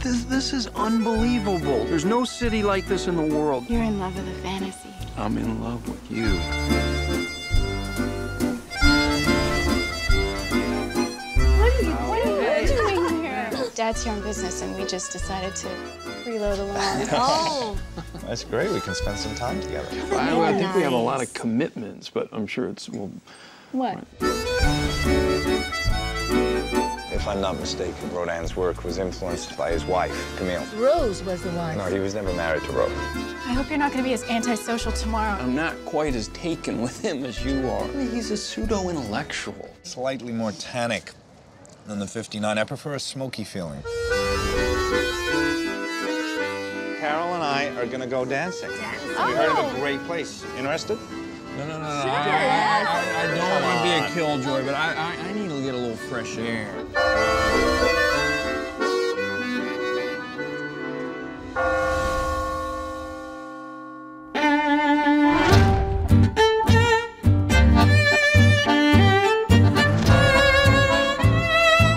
This, this is unbelievable. There's no city like this in the world. You're in love with a fantasy. I'm in love with you. What are you, what are you doing here? Dad's here on business, and we just decided to reload the lawn. Oh, That's great. We can spend some time together. I, I think we have a lot of commitments, but I'm sure it's well. what? If I'm not mistaken, Rodin's work was influenced by his wife, Camille. Rose was the one. No, he was never married to Rose. I hope you're not going to be as antisocial tomorrow. I'm not quite as taken with him as you are. He's a pseudo intellectual. Slightly more tannic than the 59. I prefer a smoky feeling. Carol and I are gonna go dancing. We heard of a oh. great place. Interested? No, no, no, no. I, I, I don't want to be a killjoy, but I, I, I need to get a little fresh air.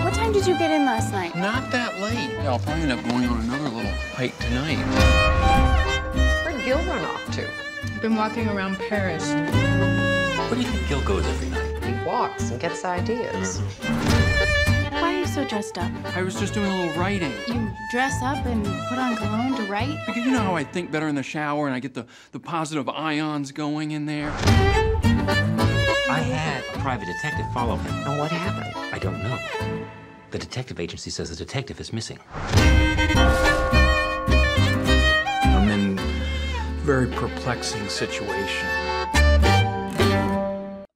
What time did you get in last night? Not that late. Yeah, I'll probably end up going on another little hike tonight. Where'd Gil run off to? Been walking around Paris. Where do you think Gil goes every night? He walks and gets ideas. Why are you so dressed up? I was just doing a little writing. You dress up and put on cologne to write? Because you know how I think better in the shower and I get the, the positive ions going in there? I had a private detective follow him. And what happened? I don't know. The detective agency says the detective is missing. Very perplexing situation.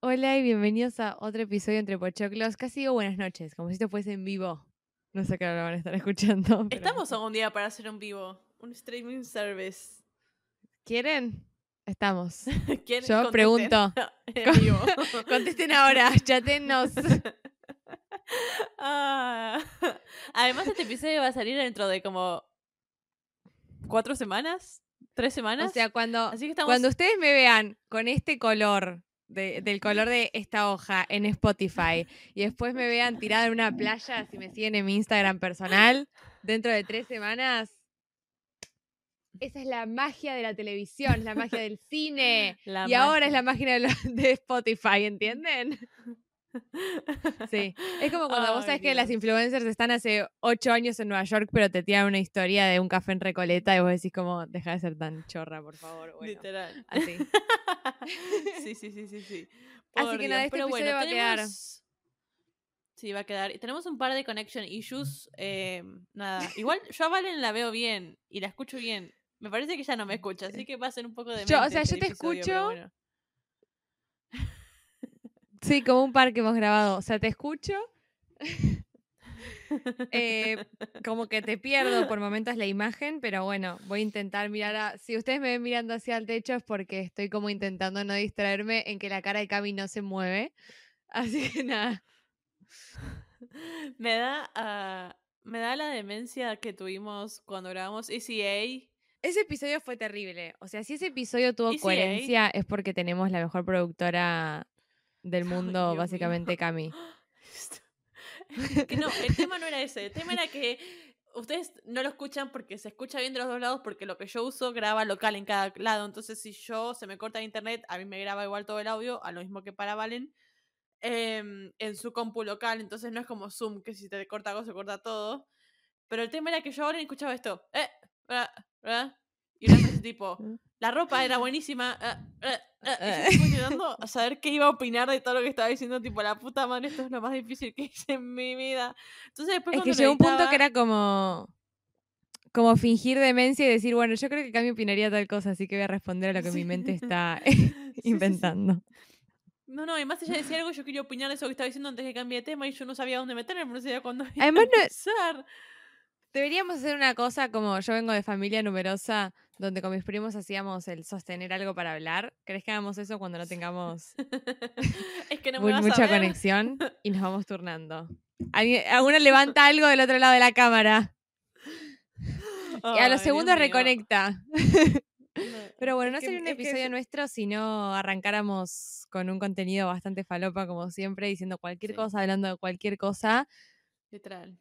Hola y bienvenidos a otro episodio entre Pochoclos. Casi digo buenas noches, como si esto fuese en vivo. No sé qué hora lo van a estar escuchando. pero- Estamos a un día para hacer un vivo. Un streaming service. ¿Quieren? Estamos. ¿Quieren? Yo Contesten. pregunto. en vivo. Contesten ahora, chatenos. Ah. Además, este episodio va a salir dentro de como cuatro semanas, tres O semanas. sea, cuando, Así que estamos. cuando ustedes me vean con este color, de- del color de esta hoja en Spotify, y después me vean tirada en una playa, si me siguen en mi Instagram personal, dentro de tres semanas. Esa es la magia de la televisión, es la magia del cine. La y ahora es la magia de Spotify, ¿entienden? Sí. Es como cuando vos Ay, sabés que las influencers están hace ocho años en Nueva York, pero te tiran una historia de un café en Recoleta y vos decís como, deja de ser tan chorra, por favor. Bueno, Literal. así. sí, sí, sí, sí, sí. Así Por que nada, este Pero episodio bueno, va a quedar. Sí, va a quedar. Y tenemos un par de connection issues. eh, nada. Igual yo a Valen la veo bien y la escucho bien. Me parece que ella no me escucha, así que va a ser un poco de. Yo, o sea, yo te escucho, Sí, como un par que hemos grabado. O sea, te escucho. eh, como que te pierdo por momentos la imagen, pero bueno, voy a intentar mirar a... Si ustedes me ven mirando hacia el techo es porque estoy como intentando no distraerme en que la cara de Cami no se mueve. Así que nada. Me da, ah, me da la demencia que tuvimos cuando grabamos ECA. Ese episodio fue terrible. O sea, si ese episodio tuvo ECA. coherencia es porque tenemos la mejor productora del mundo, Dios mío. básicamente Cami. No, el tema no era ese. El tema era que ustedes no lo escuchan porque se escucha bien de los dos lados, porque lo que yo uso graba local en cada lado. Entonces, si yo se me corta el internet, a mí me graba igual todo el audio, a lo mismo que para Valen, em, en su compu local. Entonces, no es como Zoom, que si te corta algo, se corta todo. Pero el tema era que yo ahora escuchaba esto. Eh, ah, ah, y una frase tipo, la ropa era buenísima. ah, ah, ah", y yo estuve intentando saber qué iba a opinar de todo lo que estaba diciendo. Tipo, la puta madre, esto es lo más difícil que hice en mi vida. Entonces después Es que llegó un punto que era como como fingir demencia y decir, bueno, yo creo que Cami opinaría tal cosa, así que voy a responder a lo que mi mente está Sí, sí, sí. inventando. No, no, además ella decía algo, yo quería opinar de eso que estaba diciendo antes que cambie de tema y yo no sabía dónde meterme, no sabía cuándo iba a Además, no- empezar. Deberíamos hacer una cosa como yo vengo de familia numerosa, donde con mis primos hacíamos el sostener algo para hablar. ¿Crees que hagamos eso cuando no tengamos es que no me muy- mucha a conexión y nos vamos turnando? Alguna levanta algo del otro lado de la cámara y a los segundos mío. reconecta. Pero bueno, no sería un que episodio es- nuestro si no arrancáramos con un contenido bastante falopa, como siempre, diciendo cualquier Sí. cosa, hablando de cualquier cosa. Literal.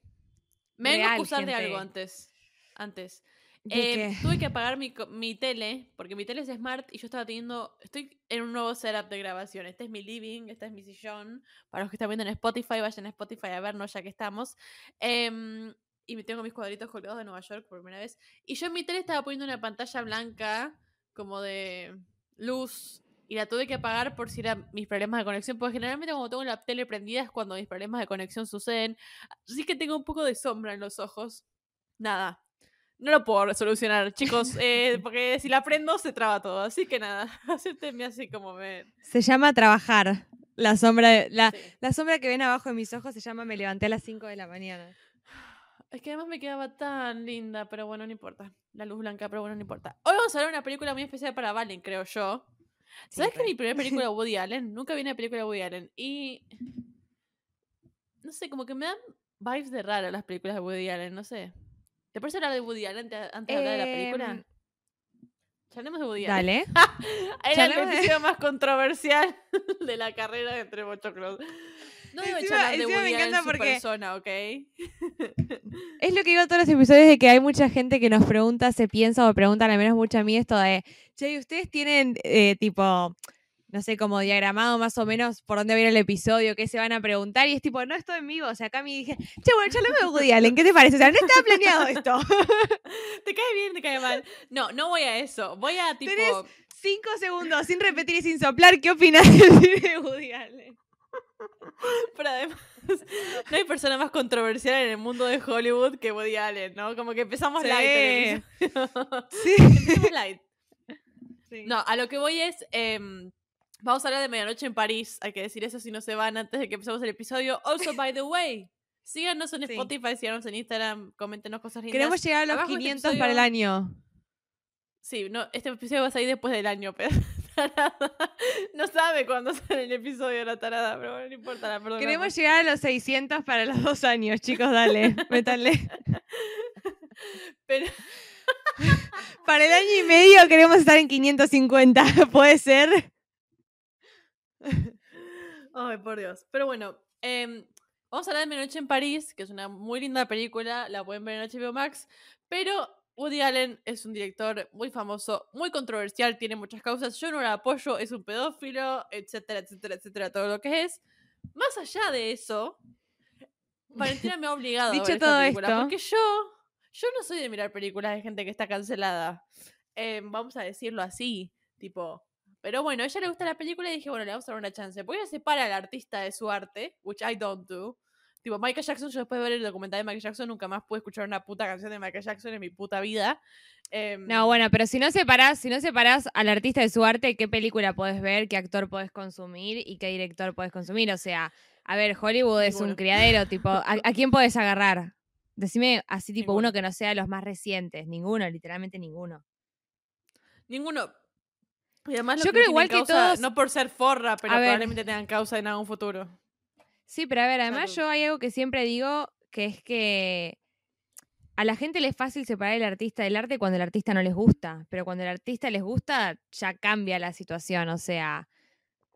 Me vengo a acusar de algo antes. antes. ¿De Eh, qué? tuve que apagar mi, mi tele, porque mi tele es smart y yo estaba teniendo. Estoy en un nuevo setup de grabación. Este es mi living, este es mi sillón. Para los que están viendo en Spotify, vayan a Spotify a vernos ya que estamos. Em, y me tengo mis cuadritos colgados de Nueva York por primera vez. Y yo en mi tele estaba poniendo una pantalla blanca, como de luz. Y la tuve que apagar por si eran mis problemas de conexión. Porque generalmente cuando tengo la tele prendida es cuando mis problemas de conexión suceden. Así que tengo un poco de sombra en los ojos. Nada. No lo puedo solucionar, chicos. eh, porque si la prendo se traba todo. Así que nada. Acéptenme así como ven. Se llama trabajar. La sombra, la, Sí. la sombra que ven abajo de mis ojos se llama me levanté a las 5 de la mañana. Es que además me quedaba tan linda, pero bueno, no importa. La luz blanca, pero bueno, no importa. Hoy vamos a ver una película muy especial para Valen, creo yo. ¿Sabes que mi primera película Woody Allen? Nunca vi una película de Woody Allen. Y. No sé, como que me dan vibes de raro las películas de Woody Allen, no sé. ¿Te parece hablar de Woody Allen te- antes de hablar de la película? Em, Charlemos de Woody Allen. Dale. Era el de- episodio más controversial de la carrera Entre Bochoclos. No debo Encima- charlar de me encanta su porque- persona, ¿ok? Es lo que digo en todos los episodios de que hay mucha gente que nos pregunta, se piensa o me preguntan, al menos mucho a mí, esto de, che, ¿y ¿ustedes tienen eh, tipo, no sé, como diagramado más o menos por dónde viene el episodio, qué se van a preguntar? Y es tipo, no estoy en vivo. O sea, acá me dije, che, bueno, charlemos de Woody Allen, ¿qué te parece? O sea, no estaba planeado esto. ¿Te cae bien, te cae mal? No, no voy a eso. Voy a tipo. Tenés- Cinco segundos, sin repetir y sin soplar, ¿qué opinas de Woody Allen? Pero además, no hay persona más controversial en el mundo de Hollywood que Woody Allen, ¿no? Como que empezamos Sí. light. Sí. Empecemos light. Sí. No, a lo que voy es. em, vamos a hablar de Medianoche en París. Hay que decir eso si no se van antes de que empecemos el episodio. Also, by the way, síganos en Sí. Spotify, síganos en Instagram, coméntenos cosas lindas. Queremos llegar a los Abajo de este 500 para el año. Sí, no, este episodio va a salir después del año, pero tarada. No sabe cuándo sale el episodio la tarada, pero bueno, no importa, la perdonamos. Queremos llegar a los 600 para los dos años, chicos, dale, métanle. Pero Para el año y medio queremos estar en 550, ¿puede ser? Ay, por Dios. Pero bueno, em, vamos a hablar de Medianoche en París, que es una muy linda película, la pueden ver en HBO Max, pero Woody Allen es un director muy famoso, muy controversial, tiene muchas causas, yo no lo apoyo, es un pedófilo, etcétera, etcétera, etcétera, todo lo que es. Más allá de eso, Valentina me ha obligado a Dicho ver esta todo película, esto- porque yo, yo no soy de mirar películas de gente que está cancelada. Em, vamos a decirlo así, tipo, pero bueno, a ella le gusta la película y dije, bueno, le vamos a dar una chance. Porque ella separa al artista de su arte, which I don't do. Tipo, Michael Jackson, yo después de ver el documental de Michael Jackson, nunca más pude escuchar una puta canción de Michael Jackson en mi puta vida. Em, No, bueno, pero si no separás, si no separás al artista de su arte, ¿qué película podés ver, qué actor podés consumir y qué director podés consumir? O sea, a ver, Hollywood es un criadero, tipo, ¿a, a quién podés agarrar? Decime así, tipo, Ninguno. uno que no sea los más recientes. Ninguno, literalmente ninguno. Ninguno. Y además lo Yo que creo igual que todos- No por ser forra, pero A ver. probablemente tengan causa en algún futuro. Sí, pero a ver, además Salud. yo hay algo que siempre digo, que es que a la gente le es fácil separar el artista del arte cuando el artista no les gusta, pero cuando el artista les gusta, ya cambia la situación, o sea,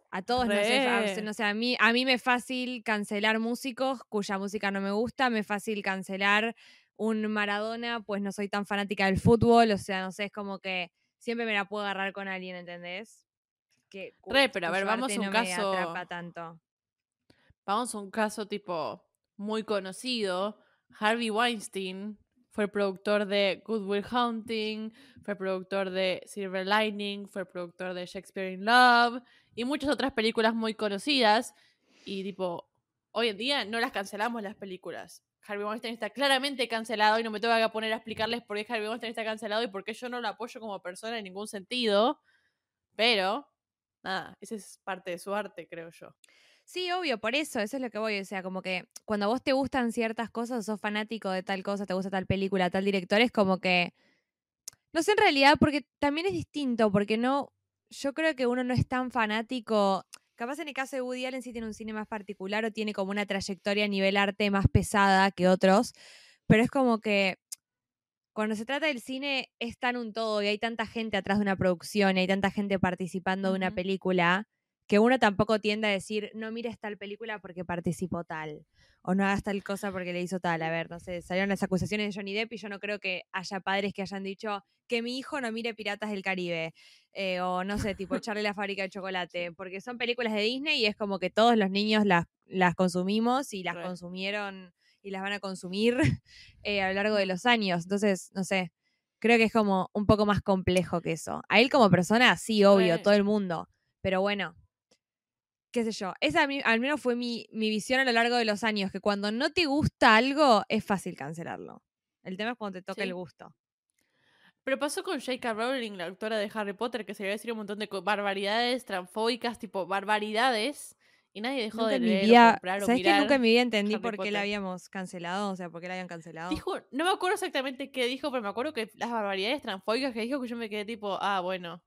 a todos fa- Re. no sé, a mí, a mí me es fácil cancelar músicos cuya música no me gusta, me es fácil cancelar un Maradona, pues no soy tan fanática del fútbol, o sea, no sé, es como que siempre me la puedo agarrar con alguien, ¿entendés? Que, Re, pero a ver, vamos a un no me caso- atrapa tanto. Vamos a un caso tipo muy conocido. Harvey Weinstein fue productor de Good Will Hunting, fue productor de Silver Lining, fue productor de Shakespeare in Love y muchas otras películas muy conocidas. Y tipo, hoy en día no las cancelamos las películas. Harvey Weinstein está claramente cancelado y no me tengo que poner a explicarles por qué Harvey Weinstein está cancelado y por qué yo no lo apoyo como persona en ningún sentido. Pero, nada, esa es parte de su arte, creo yo. Sí, obvio, por eso, eso es lo que voy. O sea, como que cuando a vos te gustan ciertas cosas, sos fanático de tal cosa, te gusta tal película, tal director, es como que. No sé en realidad, porque también es distinto, porque no. Yo creo que uno no es tan fanático. Capaz en el caso de Woody Allen sí tiene un cine más particular o tiene como una trayectoria a nivel arte más pesada que otros, pero es como que cuando se trata del cine es tan un todo y hay tanta gente atrás de una producción y hay tanta gente participando de una película que uno tampoco tiende a decir, no mires tal película porque participó tal, o no hagas tal cosa porque le hizo tal. A ver, no sé, salieron las acusaciones de Johnny Depp y yo no creo que haya padres que hayan dicho que mi hijo no mire Piratas del Caribe, eh, o no sé, tipo Charlie la fábrica de chocolate, porque son películas de Disney y es como que todos los niños las, las consumimos y las consumieron y las van a consumir eh, a lo largo de los años. Entonces, no sé, creo que es como un poco más complejo que eso. A él como persona, sí, obvio, todo el mundo. Pero bueno, qué sé yo. Esa al menos fue mi, mi visión a lo largo de los años, que cuando no te gusta algo, es fácil cancelarlo. El tema es cuando te toca Sí. el gusto. Pero pasó con J.K. Rowling, la autora de Harry Potter, que se iba a decir un montón de barbaridades transfóbicas, tipo barbaridades, y nadie dejó Nunca de leer o vida, comprar o ¿sabes que nunca en mi vida entendí Harry por qué la habíamos cancelado? O sea, por qué la habían cancelado. Dijo, no me acuerdo exactamente qué dijo, pero me acuerdo que las barbaridades transfóbicas que dijo que yo me quedé tipo, ah, bueno,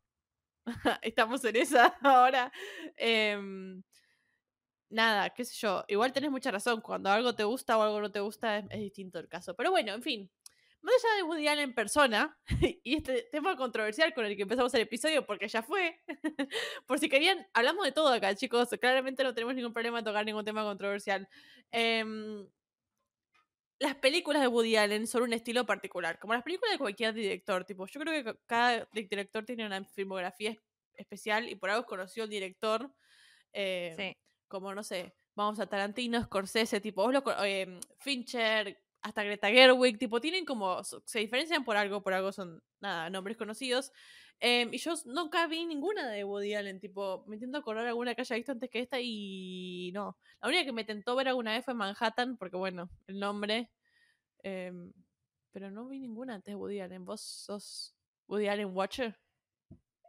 estamos en esa ahora. Em, nada, qué sé yo, igual tenés mucha razón, cuando algo te gusta o algo no te gusta es, distinto el caso. Pero bueno, en fin, más allá de Woody Allen en persona, y este tema controversial con el que empezamos el episodio, porque ya fue, por si querían, hablamos de todo acá, chicos, claramente no tenemos ningún problema en tocar ningún tema controversial. Em, las películas de Woody Allen son un estilo particular, como las películas de cualquier director. Tipo, yo creo que ca- cada di- director tiene una filmografía es- especial y por algo conoció el director. eh, Sí. Como, no sé, vamos a Tarantino, Scorsese, tipo, vos lo em, Fincher, hasta Greta Gerwig, tipo, tienen como, se diferencian por algo, por algo son, nada, nombres conocidos. Em, y yo nunca vi ninguna de Woody Allen, tipo, me intento acordar alguna que haya visto antes que esta y no. La única que me tentó ver alguna vez fue Manhattan, porque bueno, el nombre. em, pero no vi ninguna antes de Woody Allen. ¿Vos sos Woody Allen Watcher?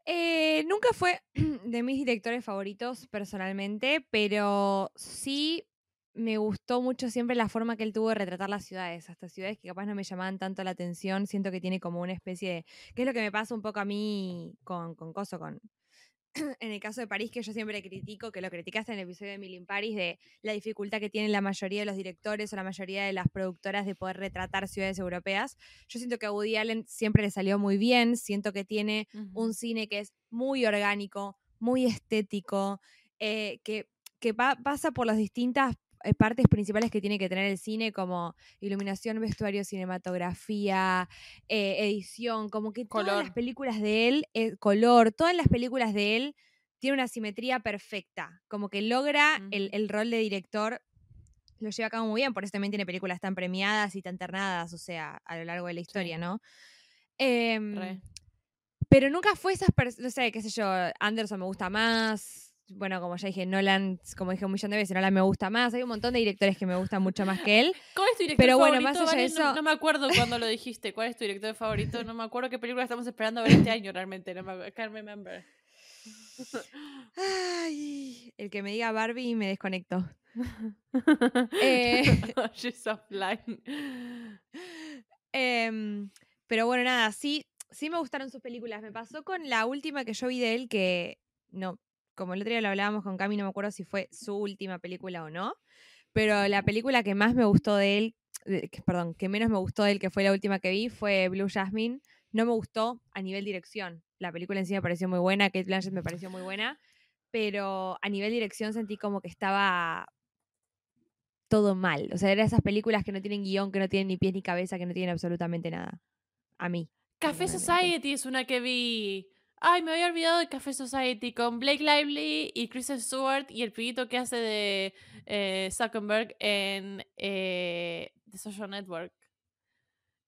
Eh, nunca fue de mis directores favoritos personalmente, pero sí me gustó mucho siempre la forma que él tuvo de retratar las ciudades, hasta ciudades que capaz no me llamaban tanto la atención, siento que tiene como una especie de, que es lo que me pasa un poco a mí con, con Coso, con, en el caso de París, que yo siempre critico, que lo criticaste en el episodio de Emily in Paris, de la dificultad que tienen la mayoría de los directores o la mayoría de las productoras de poder retratar ciudades europeas. Yo siento que a Woody Allen siempre le salió muy bien, siento que tiene un cine que es muy orgánico, muy estético, eh, que, que pa- pasa por las distintas partes principales que tiene que tener el cine, como iluminación, vestuario, cinematografía, eh, edición, como que todas las películas de él, eh, color, todas las películas de él tienen una simetría perfecta, como que logra el, el rol de director. Lo lleva a cabo muy bien, por eso también tiene películas tan premiadas y tan ternadas, o sea, a lo largo de la historia, ¿no? Em, pero nunca fue esas personas, no sé, qué sé yo, Anderson me gusta más. Bueno, como ya dije, Nolan, como dije un millón de veces, Nolan me gusta más. Hay un montón de directores que me gustan mucho más que él. ¿Cuál es tu director Pero bueno, favorito? más allá de Valen? No- me acuerdo cuando lo dijiste. ¿Cuál es tu director favorito? No me acuerdo qué película estamos esperando ver este año realmente. No me can't remember. Ay, el que me diga Barbie me desconecto. Eh. She's offline. Em, pero bueno, nada, sí, sí me gustaron sus películas. Me pasó con la última que yo vi de él, que no, como el otro día lo hablábamos con Cami, no me acuerdo si fue su última película o no. Pero la película que más me gustó de él, de- que- perdón, que menos me gustó de él, que fue la última que vi, fue Blue Jasmine. No me gustó a nivel dirección. La película en sí me pareció muy buena, Kate Blanchett me pareció muy buena, pero a nivel dirección sentí como que estaba todo mal. O sea, eran esas películas que no tienen guion, que no tienen ni pies ni cabeza, que no tienen absolutamente nada. A mí. Café. Society es una que vi. Ay, me había olvidado de Café Society con Blake Lively y Kristen Stewart y el pibito que hace de eh, Zuckerberg en eh, The Social Network.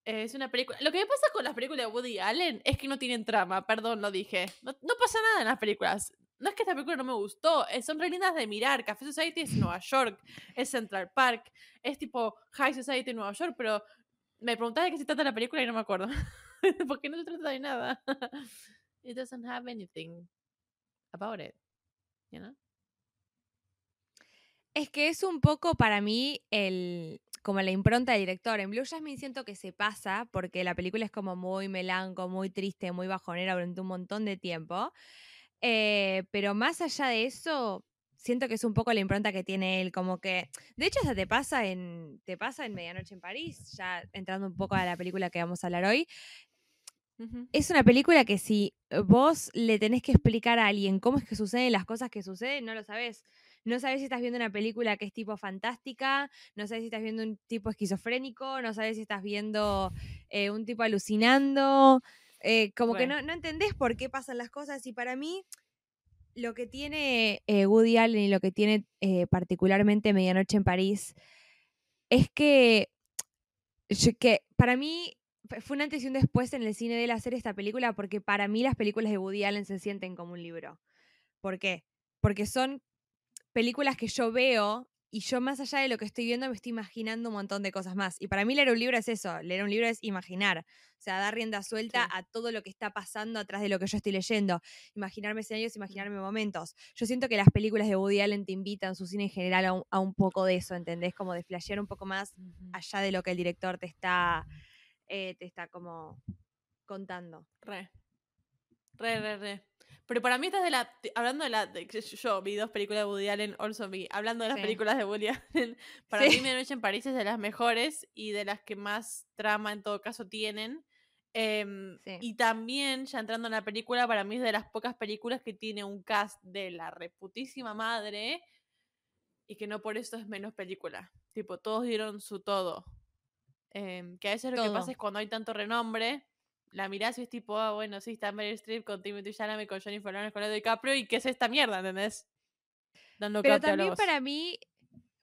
Eh, es una película. Lo que me pasa con las películas de Woody Allen es que no tienen trama, perdón, lo dije. No, pasa nada en las películas. No es que esta película no me gustó, son re de mirar. Café Society es Nueva York, es Central Park, es tipo High Society en Nueva York, pero me preguntás de qué se trata la película y no me acuerdo. Porque no se trata de nada. It doesn't have anything about it. You know? Es que es un poco para mí el como la impronta del director. En Blue Jasmine siento que se pasa porque la película es como muy melanco, muy triste, muy bajonera durante un montón de tiempo. Eh, pero más allá de eso, siento que es un poco la impronta que tiene él, como que, de hecho, hasta te pasa en, te pasa en Medianoche en París, ya entrando un poco a la película que vamos a hablar hoy. Es una película que si vos le tenés que explicar a alguien cómo es que suceden las cosas que suceden, no lo sabés. No sabés si estás viendo una película que es tipo fantástica, no sabés si estás viendo un tipo esquizofrénico, no sabés si estás viendo eh, un tipo alucinando. eh, como que no, no entendés por qué pasan las cosas. Y para mí, lo que tiene eh, Woody Allen y lo que tiene eh, particularmente Medianoche en París es que, yo- que para mí fue un antes y un después en el cine de él hacer esta película porque para mí las películas de Woody Allen se sienten como un libro. ¿Por qué? Porque son películas que yo veo y yo más allá de lo que estoy viendo me estoy imaginando un montón de cosas más. Y para mí leer un libro es eso, leer un libro es imaginar, o sea, dar rienda suelta Sí. a todo lo que está pasando atrás de lo que yo estoy leyendo, imaginarme escenarios, imaginarme momentos. Yo siento que las películas de Woody Allen te invitan, su cine en general, a un, a un poco de eso, ¿entendés? Como de flashear un poco más allá de lo que el director te está, eh, te está como contando. Re. Re, re, re. Pero para mí estás de la. Hablando de la. de- yo vi dos películas de Woody Allen, also vi. Hablando de las Sí. películas de Woody Allen, para Sí. mí Medianoche en París es de las mejores y de las que más trama en todo caso tienen. Em, Sí. Y también, ya entrando en la película, para mí es de las pocas películas que tiene un cast de la reputísima madre y que no por eso es menos película. Tipo, todos dieron su todo. Em, que a veces lo que pasa es cuando hay tanto renombre, la mirás y es tipo, ah, bueno, sí, está Meryl Streep con Timothy Chalamet, con Jennifer Lawrence, con Leo DiCaprio, ¿y qué es esta mierda, entendés? Dando Pero también para mí,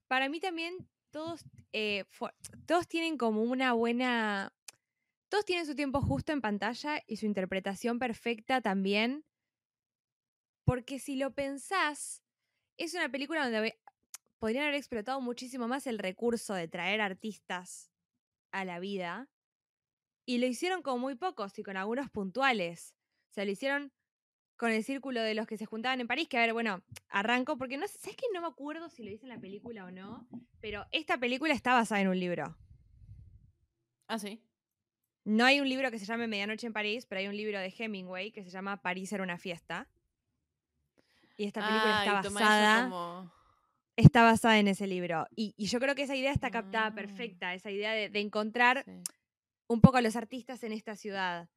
para mí también todos, eh, todos tienen como una buena, todos tienen su tiempo justo en pantalla y su interpretación perfecta también, porque si lo pensás, es una película donde podrían haber explotado muchísimo más el recurso de traer artistas a la vida y lo hicieron con muy pocos y con algunos puntuales. O sea, lo hicieron con el círculo de los que se juntaban en París, que a ver, bueno, arranco porque no sé, ¿sabes que no me acuerdo si lo hice en la película o no? Pero esta película está basada en un libro. Ah, sí. No hay un libro que se llame Medianoche en París, pero hay un libro de Hemingway que se llama París era una fiesta. Y esta película Ah, está basada, como- está basada en ese libro. Y, y yo creo que esa idea está captada Ah. perfecta, esa idea de, de encontrar sí. un poco a los artistas en esta ciudad.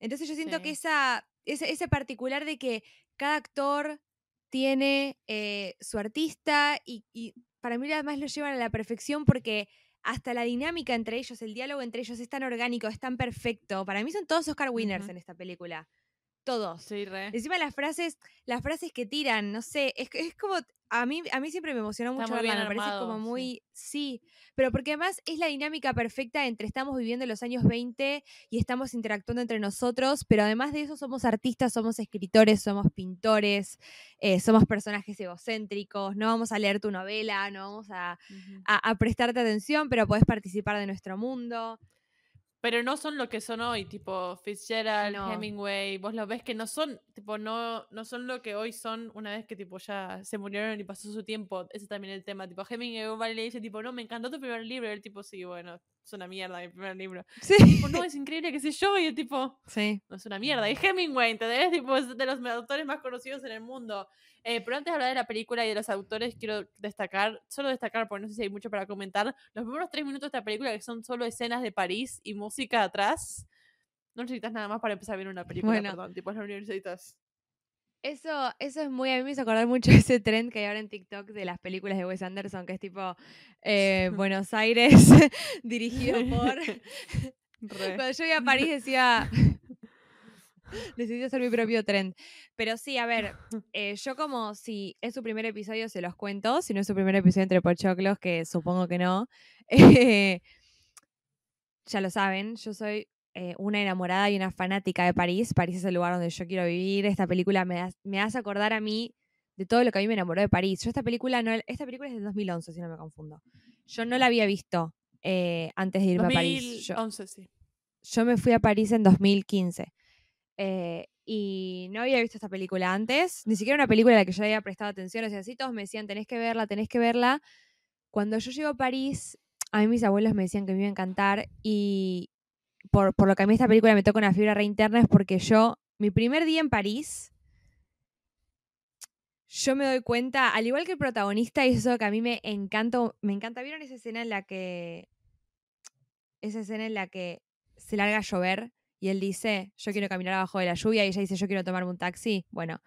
Entonces yo siento que esa, ese, ese particular de que cada actor tiene eh, su artista y, y para mí además lo llevan a la perfección porque hasta la dinámica entre ellos, el diálogo entre ellos es tan orgánico, es tan perfecto. Para mí son todos Oscar winners Ujú. en esta película. Todos. Sí, re. Encima las frases, las frases que tiran, no sé, es, es como, a mí, a mí siempre me emocionó Está mucho verla, me parece como muy, sí. pero porque además es la dinámica perfecta entre estamos viviendo los años 20 y estamos interactuando entre nosotros, pero además de eso somos artistas, somos escritores, somos pintores, eh, somos personajes egocéntricos, no vamos a leer tu novela, no vamos a, a- a prestarte atención, pero podés participar de nuestro mundo. Pero no son lo que son hoy, tipo Fitzgerald, No. Hemingway, vos lo ves que no son, tipo, no, no son lo que hoy son una vez que tipo ya se murieron y pasó su tiempo. Ese es también el tema, tipo, Hemingway vale, le dice, tipo, no, me encantó tu primer libro, y el tipo, sí, bueno, es una mierda mi primer libro. Sí. Tipo, no, es increíble, qué sé yo, y el tipo, Sí. no es una mierda. Y Hemingway, ¿entendés? Tipo, es de los autores más conocidos en el mundo. Eh, pero antes de hablar de la película y de los autores, quiero destacar, solo destacar, porque no sé si hay mucho para comentar, los primeros tres minutos de esta película, que son solo escenas de París y música atrás. No necesitas nada más para empezar a ver una película, Bueno. perdón. Tipo, no necesitas. Eso, eso es muy, a mí me hizo acordar mucho ese trend que hay ahora en TikTok de las películas de Wes Anderson, que es tipo eh, Buenos Aires, dirigido por... Re. Cuando yo iba a París decía, necesito hacer mi propio trend. Pero sí, a ver, eh, yo como si es su primer episodio se los cuento, si no es su primer episodio entre pochoclos, que supongo que no, eh, ya lo saben, yo soy eh, una enamorada y una fanática de París. París es el lugar donde yo quiero vivir. Esta película me, ha- me hace acordar a mí de todo lo que a mí me enamoró de París. Yo esta película no, esta película es del 2011, si no me confundo. Yo no la había visto antes de irme a París. Yo, 2011, sí. yo me fui a París en 2015 eh, y no había visto esta película antes, ni siquiera una película a la que yo le había prestado atención, o sea, así todos me decían, tenés que verla, tenés que verla. Cuando yo llego a París, a mí mis abuelos me decían que me iba a encantar y por, por lo que a mí esta película me toca una fibra re interna es porque yo, mi primer día en París, yo me doy cuenta, al igual que el protagonista, y eso que a mí me encanta, me encanta, ¿vieron esa escena en la que esa escena en la que se larga a llover Y él dice, yo quiero caminar abajo de la lluvia. Y ella dice, yo quiero tomarme un taxi. Bueno,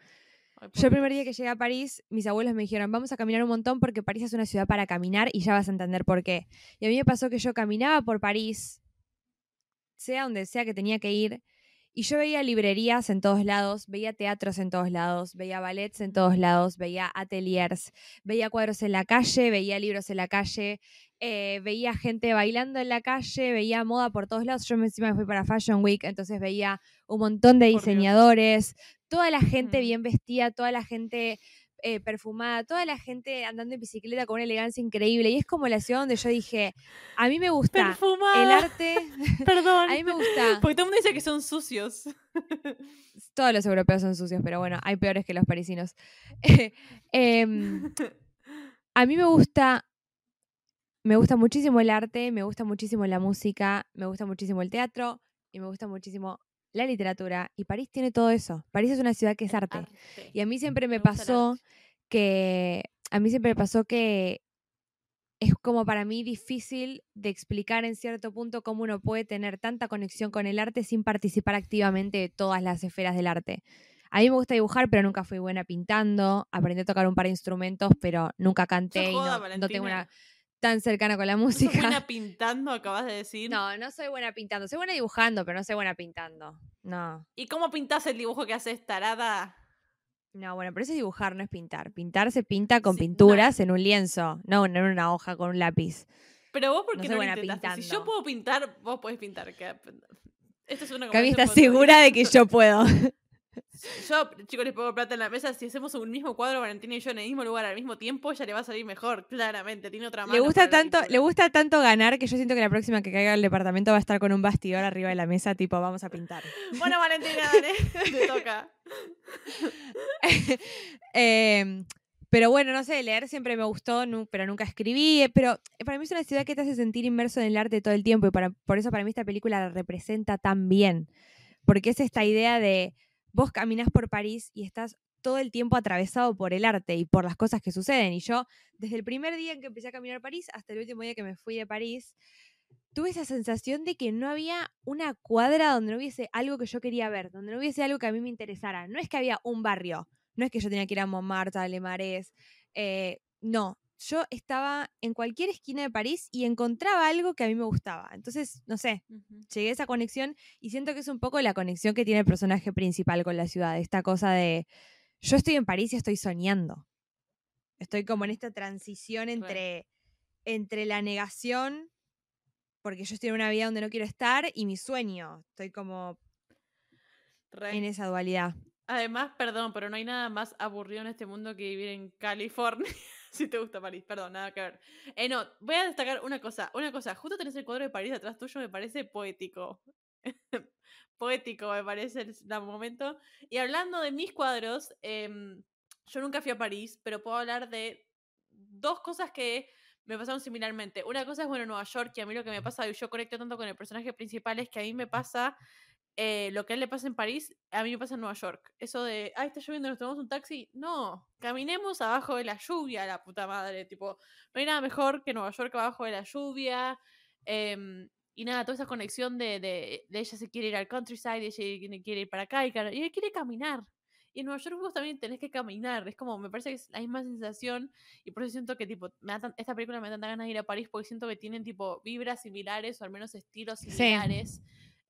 Ay, yo el primer día que llegué a París, mis abuelos me dijeron, vamos a caminar un montón porque París es una ciudad para caminar y ya vas a entender por qué. Y a mí me pasó que yo caminaba por París, sea donde sea que tenía que ir, y yo veía librerías en todos lados, veía teatros en todos lados, veía ballets en todos lados, veía ateliers, veía cuadros en la calle, veía libros en la calle, eh, veía gente bailando en la calle, veía moda por todos lados. Yo encima me fui para Fashion Week, entonces veía un montón de diseñadores, toda la gente bien vestida, toda la gente eh, perfumada, toda la gente andando en bicicleta con una elegancia increíble. Y es como la ciudad donde yo dije, a mí me gusta el Perfumada. arte, Perdón. a mí me gusta. Porque todo el mundo dice que son sucios. Todos los europeos son sucios, pero bueno, hay peores que los parisinos. Em, a mí me gusta, me gusta muchísimo el arte, me gusta muchísimo la música, me gusta muchísimo el teatro y me gusta muchísimo la literatura. Y París tiene todo eso. París es una ciudad que es arte. Arte. Y a mí siempre me, pasó que, a mí siempre me pasó que es como para mí difícil de explicar en cierto punto cómo uno puede tener tanta conexión con el arte sin participar activamente de todas las esferas del arte. A mí me gusta dibujar, pero nunca fui buena pintando. Aprendí a tocar un par de instrumentos, pero nunca canté y joda, no, no tengo una tan cercana con la ¿No música. buena pintando, acabas de decir? No, no soy buena pintando. Soy buena dibujando, pero no soy buena pintando. No. ¿Y cómo pintás el dibujo que haces, tarada? No, bueno, pero eso es dibujar, no es pintar. Pintar se pinta con Sí, no. pinturas en un lienzo, no en una hoja con un lápiz. Pero vos, No ¿por qué soy no, lo? Si yo puedo pintar, vos podés pintar. Esto es una Cami está segura de que yo puedo. Yo, chicos, les pongo plata en la mesa. Si hacemos un mismo cuadro, Valentina y yo en el mismo lugar al mismo tiempo, ya le va a salir mejor, claramente. Tiene otra mano. Le gusta tanto, le gusta tanto ganar que yo siento que la próxima que caiga al departamento va a estar con un bastidor arriba de la mesa, tipo, vamos a pintar. Bueno, Valentina, dale, te toca. Em, pero bueno, no sé, leer siempre me gustó, pero nunca escribí. eh, Pero para mí es una ciudad que te hace sentir inmerso en el arte todo el tiempo y para, por eso para mí esta película la representa tan bien. Porque es esta idea de vos caminás por París y estás todo el tiempo atravesado por el arte y por las cosas que suceden. Y yo, desde el primer día en que empecé a caminar París hasta el último día que me fui de París, tuve esa sensación de que no había una cuadra donde no hubiese algo que yo quería ver, donde no hubiese algo que a mí me interesara. No es que había un barrio, no es que yo tenía que ir a Montmartre, a Le Marais, eh, no. Yo estaba en cualquier esquina de París y encontraba algo que a mí me gustaba. Entonces, no sé, llegué a esa conexión y siento que es un poco la conexión que tiene el personaje principal con la ciudad. Esta cosa de, yo estoy en París y estoy soñando. Estoy como en esta transición entre, entre la negación, porque yo estoy en una vida donde no quiero estar, y mi sueño. Estoy como Re. en esa dualidad. Además, perdón, pero no hay nada más aburrido en este mundo que vivir en California. si te gusta París, perdón, nada que ver. Eh, no, voy a destacar una cosa, una cosa. Justo tenés el cuadro de París atrás tuyo, me parece poético. poético, me parece el, el momento. Y hablando de mis cuadros, em, yo nunca fui a París, pero puedo hablar de dos cosas que me pasaron similarmente. Una cosa es, bueno, Nueva York, y a mí lo que me pasa, y yo conecto tanto con el personaje principal, es que a mí me pasa eh, lo que a él le pasa en París, a mí me pasa en Nueva York. Eso de, ay, está lloviendo, nos tomamos un taxi. No, caminemos abajo de la lluvia, la puta madre. Tipo, no hay nada mejor que Nueva York abajo de la lluvia. em, y nada, toda esa conexión de, de, de ella se quiere ir al countryside, ella quiere ir para acá y, cara- y él quiere caminar. Y en Nueva York vos también tenés que caminar. Es como, me parece que es la misma sensación. Y por eso siento que, tipo, me da tan- esta película me da tanta ganas de ir a París porque siento que tienen, tipo, vibras similares o al menos estilos Sí.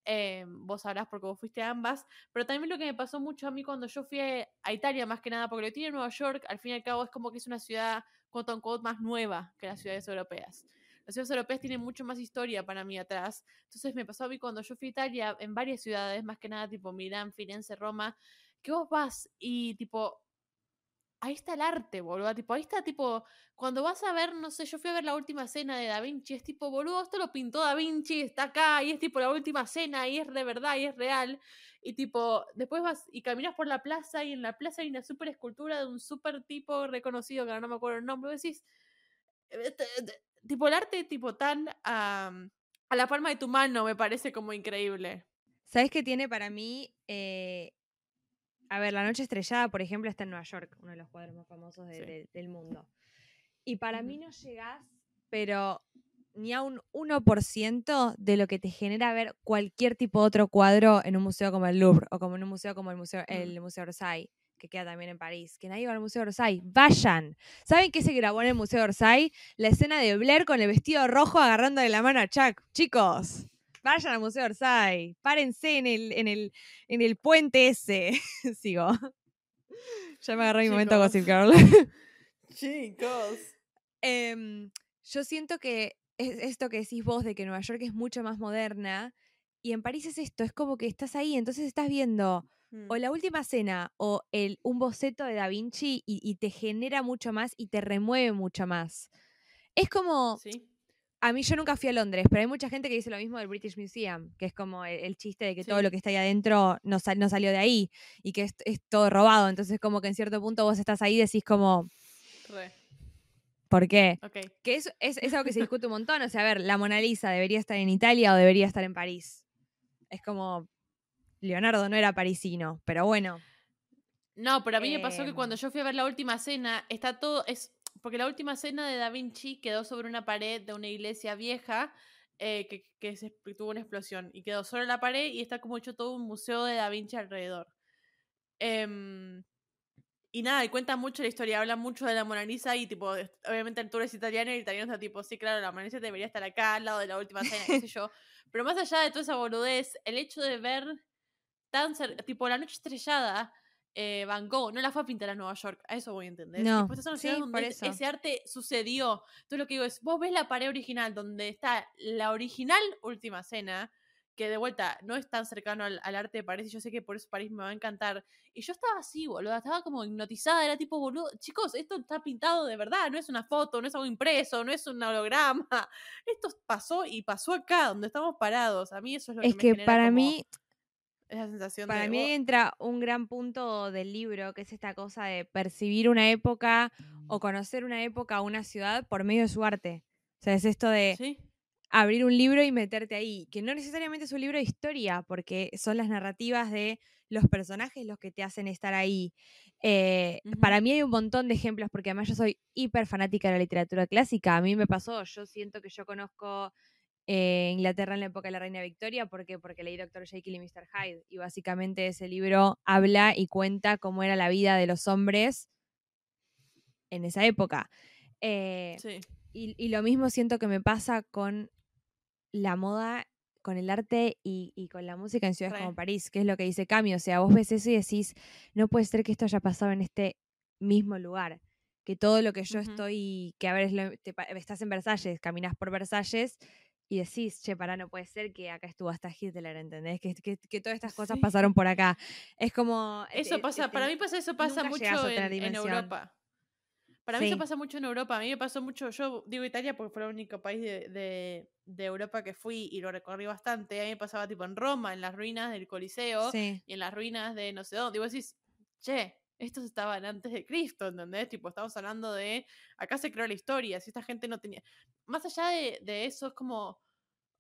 Eh, vos sabrás porque vos fuiste a ambas. Pero también lo que me pasó mucho a mí cuando yo fui a, Italia, más que nada, porque lo tiene Nueva York, al fin y al cabo, es como que es una ciudad, quote unquote, más nueva que las ciudades europeas. Las ciudades europeas tienen mucho más historia para mí atrás. Entonces me pasó a mí cuando yo fui a Italia, en varias ciudades, más que nada tipo Milán, Firenze, Roma, que vos vas y tipo, ahí está el arte, boludo. Tipo, ahí está, tipo, cuando vas a ver, no sé, yo fui a ver la última cena de Da Vinci, es tipo, boludo, esto lo pintó Da Vinci, está acá, y es tipo la última cena, y es de verdad, y es real. Y tipo, después vas y caminas por la plaza, y en la plaza hay una super escultura de un super tipo reconocido, que ahora no me acuerdo el nombre, decís, eh, tipo, el arte, tipo, tan a la palma de tu mano, me parece como increíble. ¿Sabes qué tiene para mí? Eh, a ver, La Noche Estrellada, por ejemplo, está en Nueva York, uno de los cuadros más famosos de- Sí. de- del mundo. Y para mí no llegás, pero ni a un 1% de lo que te genera ver cualquier tipo de otro cuadro en un museo como el Louvre o como en un museo como el Museo, el museo Orsay, que queda también en París. Que nadie va al Museo Orsay. Vayan. ¿Saben qué se grabó en el Museo Orsay? La escena de Blair con el vestido rojo agarrándole la mano a Chuck. Chicos, vayan al Museo Orsay. Párense en el, en el, en el puente ese. Sigo. Ya me agarré mi momento. Gossip Girl. Chicos. Em, yo siento que es esto que decís vos de que Nueva York es mucho más moderna y en París es esto, es como que estás ahí, entonces estás viendo o Mm. la última cena o el, un boceto de Da Vinci y, y te genera mucho más y te remueve mucho más. Es como, Sí. A mí yo nunca fui a Londres, pero hay mucha gente que dice lo mismo del British Museum, que es como el, el chiste de que todo lo que está ahí adentro no, sal- no salió de ahí y que es, es todo robado, entonces como que en cierto punto vos estás ahí y decís como, Re. ¿por qué? Que es, es, es algo que se discute un montón. O sea, a ver, la Mona Lisa debería estar en Italia o debería estar en París. Es como. Leonardo no era parisino, pero bueno. No, pero a mí me pasó que Em. cuando yo fui a ver la última cena, está todo. es Porque la última cena de Da Vinci quedó sobre una pared de una iglesia vieja eh, que, que se- que tuvo una explosión. Y quedó sobre la pared y está como hecho todo un museo de Da Vinci alrededor. Em, y nada, y cuenta mucho la historia, habla mucho de la Mona Lisa y tipo, obviamente el tour es italiano y el italiano está tipo, sí, claro, la Mona Lisa debería estar acá al lado de la última cena, qué sé yo. Pero más allá de toda esa boludez, el hecho de ver tan tipo la noche estrellada, eh, Van Gogh no la fue a pintar a Nueva York, a eso voy a entender. No, son sí, donde eso. ese arte sucedió. Entonces lo que digo es, vos ves la pared original donde está la original última cena, que de vuelta no es tan cercano al, al arte de París, y yo sé que por eso París me va a encantar. Y yo estaba así, boludo, estaba como hipnotizada, era tipo, boludo, chicos, esto está pintado de verdad, no es una foto, no es algo impreso, no es un holograma. Esto pasó y pasó acá, donde estamos parados. A mí eso es lo Es que me que para como mí, esa sensación para de, mí "Oh, entra un gran punto del libro, que es esta cosa de percibir una época o conocer una época o una ciudad por medio de su arte. O sea, es esto de sí, abrir un libro y meterte ahí, que no necesariamente es un libro de historia, porque son las narrativas de los personajes los que te hacen estar ahí. Eh. Para mí hay un montón de ejemplos, porque además yo soy hiper fanática de la literatura clásica. A mí me pasó, yo siento que yo conozco eh, Inglaterra en la época de la Reina Victoria, ¿por qué? Porque leí Dr. Jekyll y Mr. Hyde, y básicamente ese libro habla y cuenta cómo era la vida de los hombres en esa época. Eh, sí. y, y lo mismo siento que me pasa con la moda, con el arte y, y con la música en ciudades Re. como París, que es lo que dice Cami. O sea, vos ves eso y decís, no puede ser que esto haya pasado en este mismo lugar. Que todo lo que yo Ujú. estoy, que a ver, es lo- te estás en Versalles, caminas por Versalles y decís, che, pará, no puede ser que acá estuvo hasta Hitler, ¿entendés? Que, que, que todas estas cosas Sí. pasaron por acá. Es como... Eso eh, pasa, para ten- mí pasa eso pasa mucho en, en. Europa. Para mí eso Sí. pasa mucho en Europa. A mí me pasó mucho, yo digo Italia porque fue el único país de, de- de Europa que fui y lo recorrí bastante. A mí me pasaba tipo en Roma, en las ruinas del Coliseo Sí. y en las ruinas de no sé dónde. Digo, decís, che, estos estaban antes de Cristo, ¿entendés? Tipo, estamos hablando de, acá se creó la historia, si esta gente no tenía... Más allá de, de eso, es como,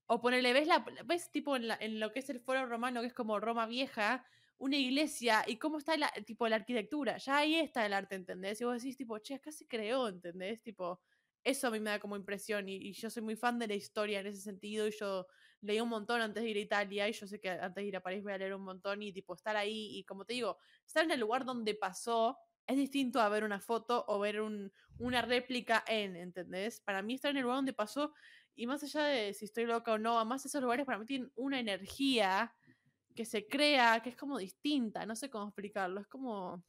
o ponerle, ves, la, ves tipo en, la- lo que es el foro romano, que es como Roma vieja, una iglesia y cómo está la, tipo la arquitectura. Ya ahí está el arte, ¿entendés? Y vos decís, tipo, che, acá se creó, ¿entendés? Tipo, eso a mí me da como impresión y, y yo soy muy fan de la historia en ese sentido y yo leí un montón antes de ir a Italia y yo sé que antes de ir a París voy a leer un montón y tipo estar ahí y como te digo, estar en el lugar donde pasó es distinto a ver una foto o ver un, una réplica en, ¿entendés? Para mí estar en el lugar donde pasó y más allá de si estoy loca o no, además esos lugares para mí tienen una energía que se crea, que es como distinta, no sé cómo explicarlo, es como...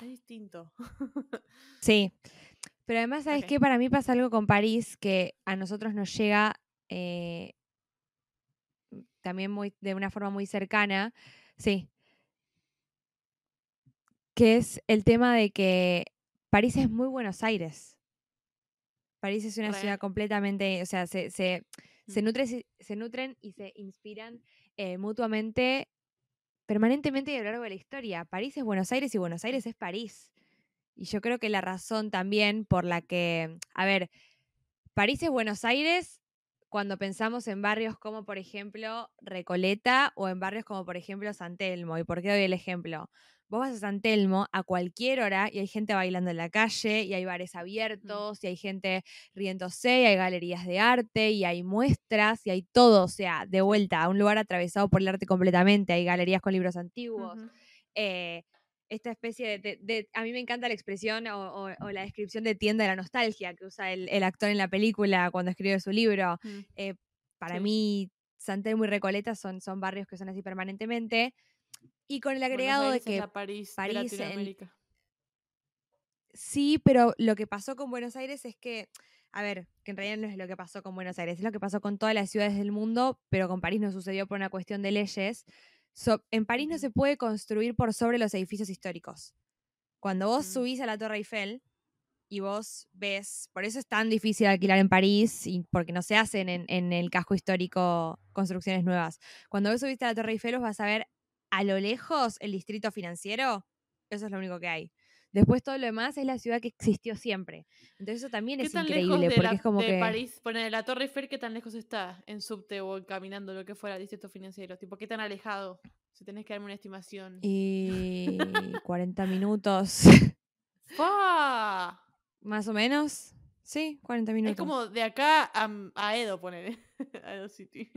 Es distinto. Sí. Pero además, ¿sabes Ok. qué? Para mí pasa algo con París que a nosotros nos llega eh, también muy, de una forma muy cercana. Sí. Que es el tema de que París es muy Buenos Aires. París es una ciudad completamente, o sea, se, se, se, Mm. nutre- se- se nutren y se inspiran eh, mutuamente, permanentemente y a lo largo de la historia. París es Buenos Aires y Buenos Aires es París. Y yo creo que la razón también por la que, a ver, París es Buenos Aires cuando pensamos en barrios como, por ejemplo, Recoleta o en barrios como, por ejemplo, San Telmo. ¿Y por qué doy el ejemplo? Vos vas a San Telmo a cualquier hora y hay gente bailando en la calle y hay bares abiertos y hay gente riéndose y hay galerías de arte y hay muestras y hay todo, o sea, de vuelta a un lugar atravesado por el arte completamente, hay galerías con libros antiguos. Eh, esta especie de, de- de- A mí me encanta la expresión o, o- o la descripción de tienda de la nostalgia que usa el, el actor en la película cuando escribe su libro. Mm. Eh, para Sí. mí, San Telmo y Recoleta son, son barrios que son así permanentemente. Y con el agregado de Aires es que la París, de París en-. Sí, pero lo que pasó con Buenos Aires es que, a ver, que en realidad no es lo que pasó con Buenos Aires, es lo que pasó con todas las ciudades del mundo, pero con París no sucedió por una cuestión de leyes. So- en París no se puede construir por sobre los edificios históricos. Cuando vos Mm. subís a la Torre Eiffel y vos ves, por eso es tan difícil alquilar en París, y porque no se hacen en, en el casco histórico construcciones nuevas. Cuando vos subiste a la Torre Eiffel, vos vas a ver a lo lejos el distrito financiero, eso es lo único que hay. Después todo lo demás es la ciudad que existió siempre. Entonces eso también ¿Qué es increíble porque la- es como de que París, poner la Torre Eiffel, qué tan lejos está en subte o caminando, lo que fuera, el distrito financiero? Tipo, ¿qué tan alejado? Si tenés que darme una estimación. y 40 minutos más o menos. Sí, 40 minutos. Es como de acá a, a Edo, poner a Edo City.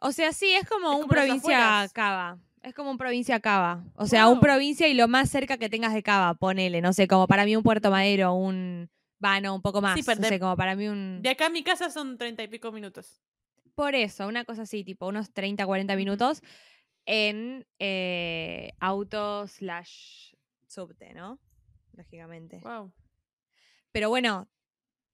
O sea, sí, es como Es un como provincia. Cava. Es como un provincia Cava. O sea, un Wow. provincia y lo más cerca que tengas de Cava, ponele. No sé, como para mí un Puerto Madero, un. Va, no, un poco más. pero no de- sé, como para mí un. De acá a mi casa son treinta y pico minutos. Por eso, una cosa así, tipo unos 30, 40 Ujú. minutos en eh, auto slash subte, ¿no? Lógicamente. Wow. Pero bueno,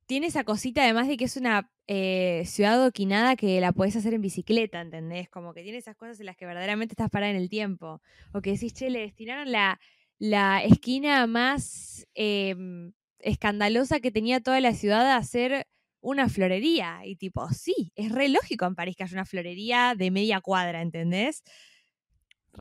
tiene esa cosita además de que es una eh, ciudad adoquinada que la podés hacer en bicicleta, ¿entendés? Como que tiene esas cosas en las que verdaderamente estás parada en el tiempo. O que decís, che, le destinaron la, la esquina más em, escandalosa que tenía toda la ciudad a hacer una florería. Y tipo, sí, es re lógico en París que haya una florería de media cuadra, ¿entendés?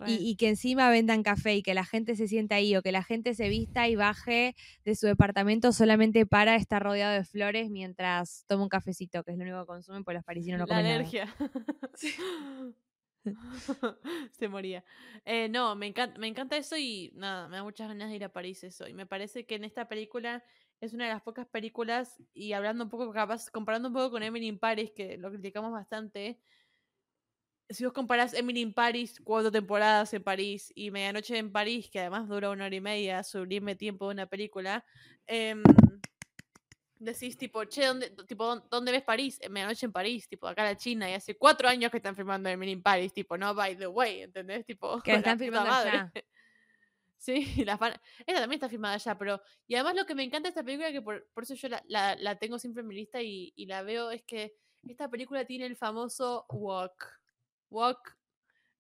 Y, y que encima vendan café y que la gente se sienta ahí o que la gente se vista y baje de su departamento solamente para estar rodeado de flores mientras toma un cafecito, que es lo único que consumen, pues los parisinos no la comen nada. alergia. Se moría. Eh, no, me encanta, me encanta eso y nada, me da muchas ganas de ir a París eso. Y me parece que en esta película es una de las pocas películas, y hablando un poco, capaz, comparando un poco con Emily in Paris, que lo criticamos bastante. Si vos comparás Emily in Paris, cuatro temporadas en París, y Medianoche en París, que además dura una hora y media, sublime tiempo de una película, em, decís tipo, che, ¿dónde, tipo, ¿dónde, ves París? En Medianoche en París, tipo, acá la China, y hace cuatro años que están filmando Emily in Paris, tipo, no by the way, ¿entendés? Tipo, Que están filmando allá. Sí, la fan... esta también está filmada allá, pero... Y además lo que me encanta de esta película, que por, por eso yo la, la, la tengo siempre en mi lista y, y la veo, es que esta película tiene el famoso walk. Walk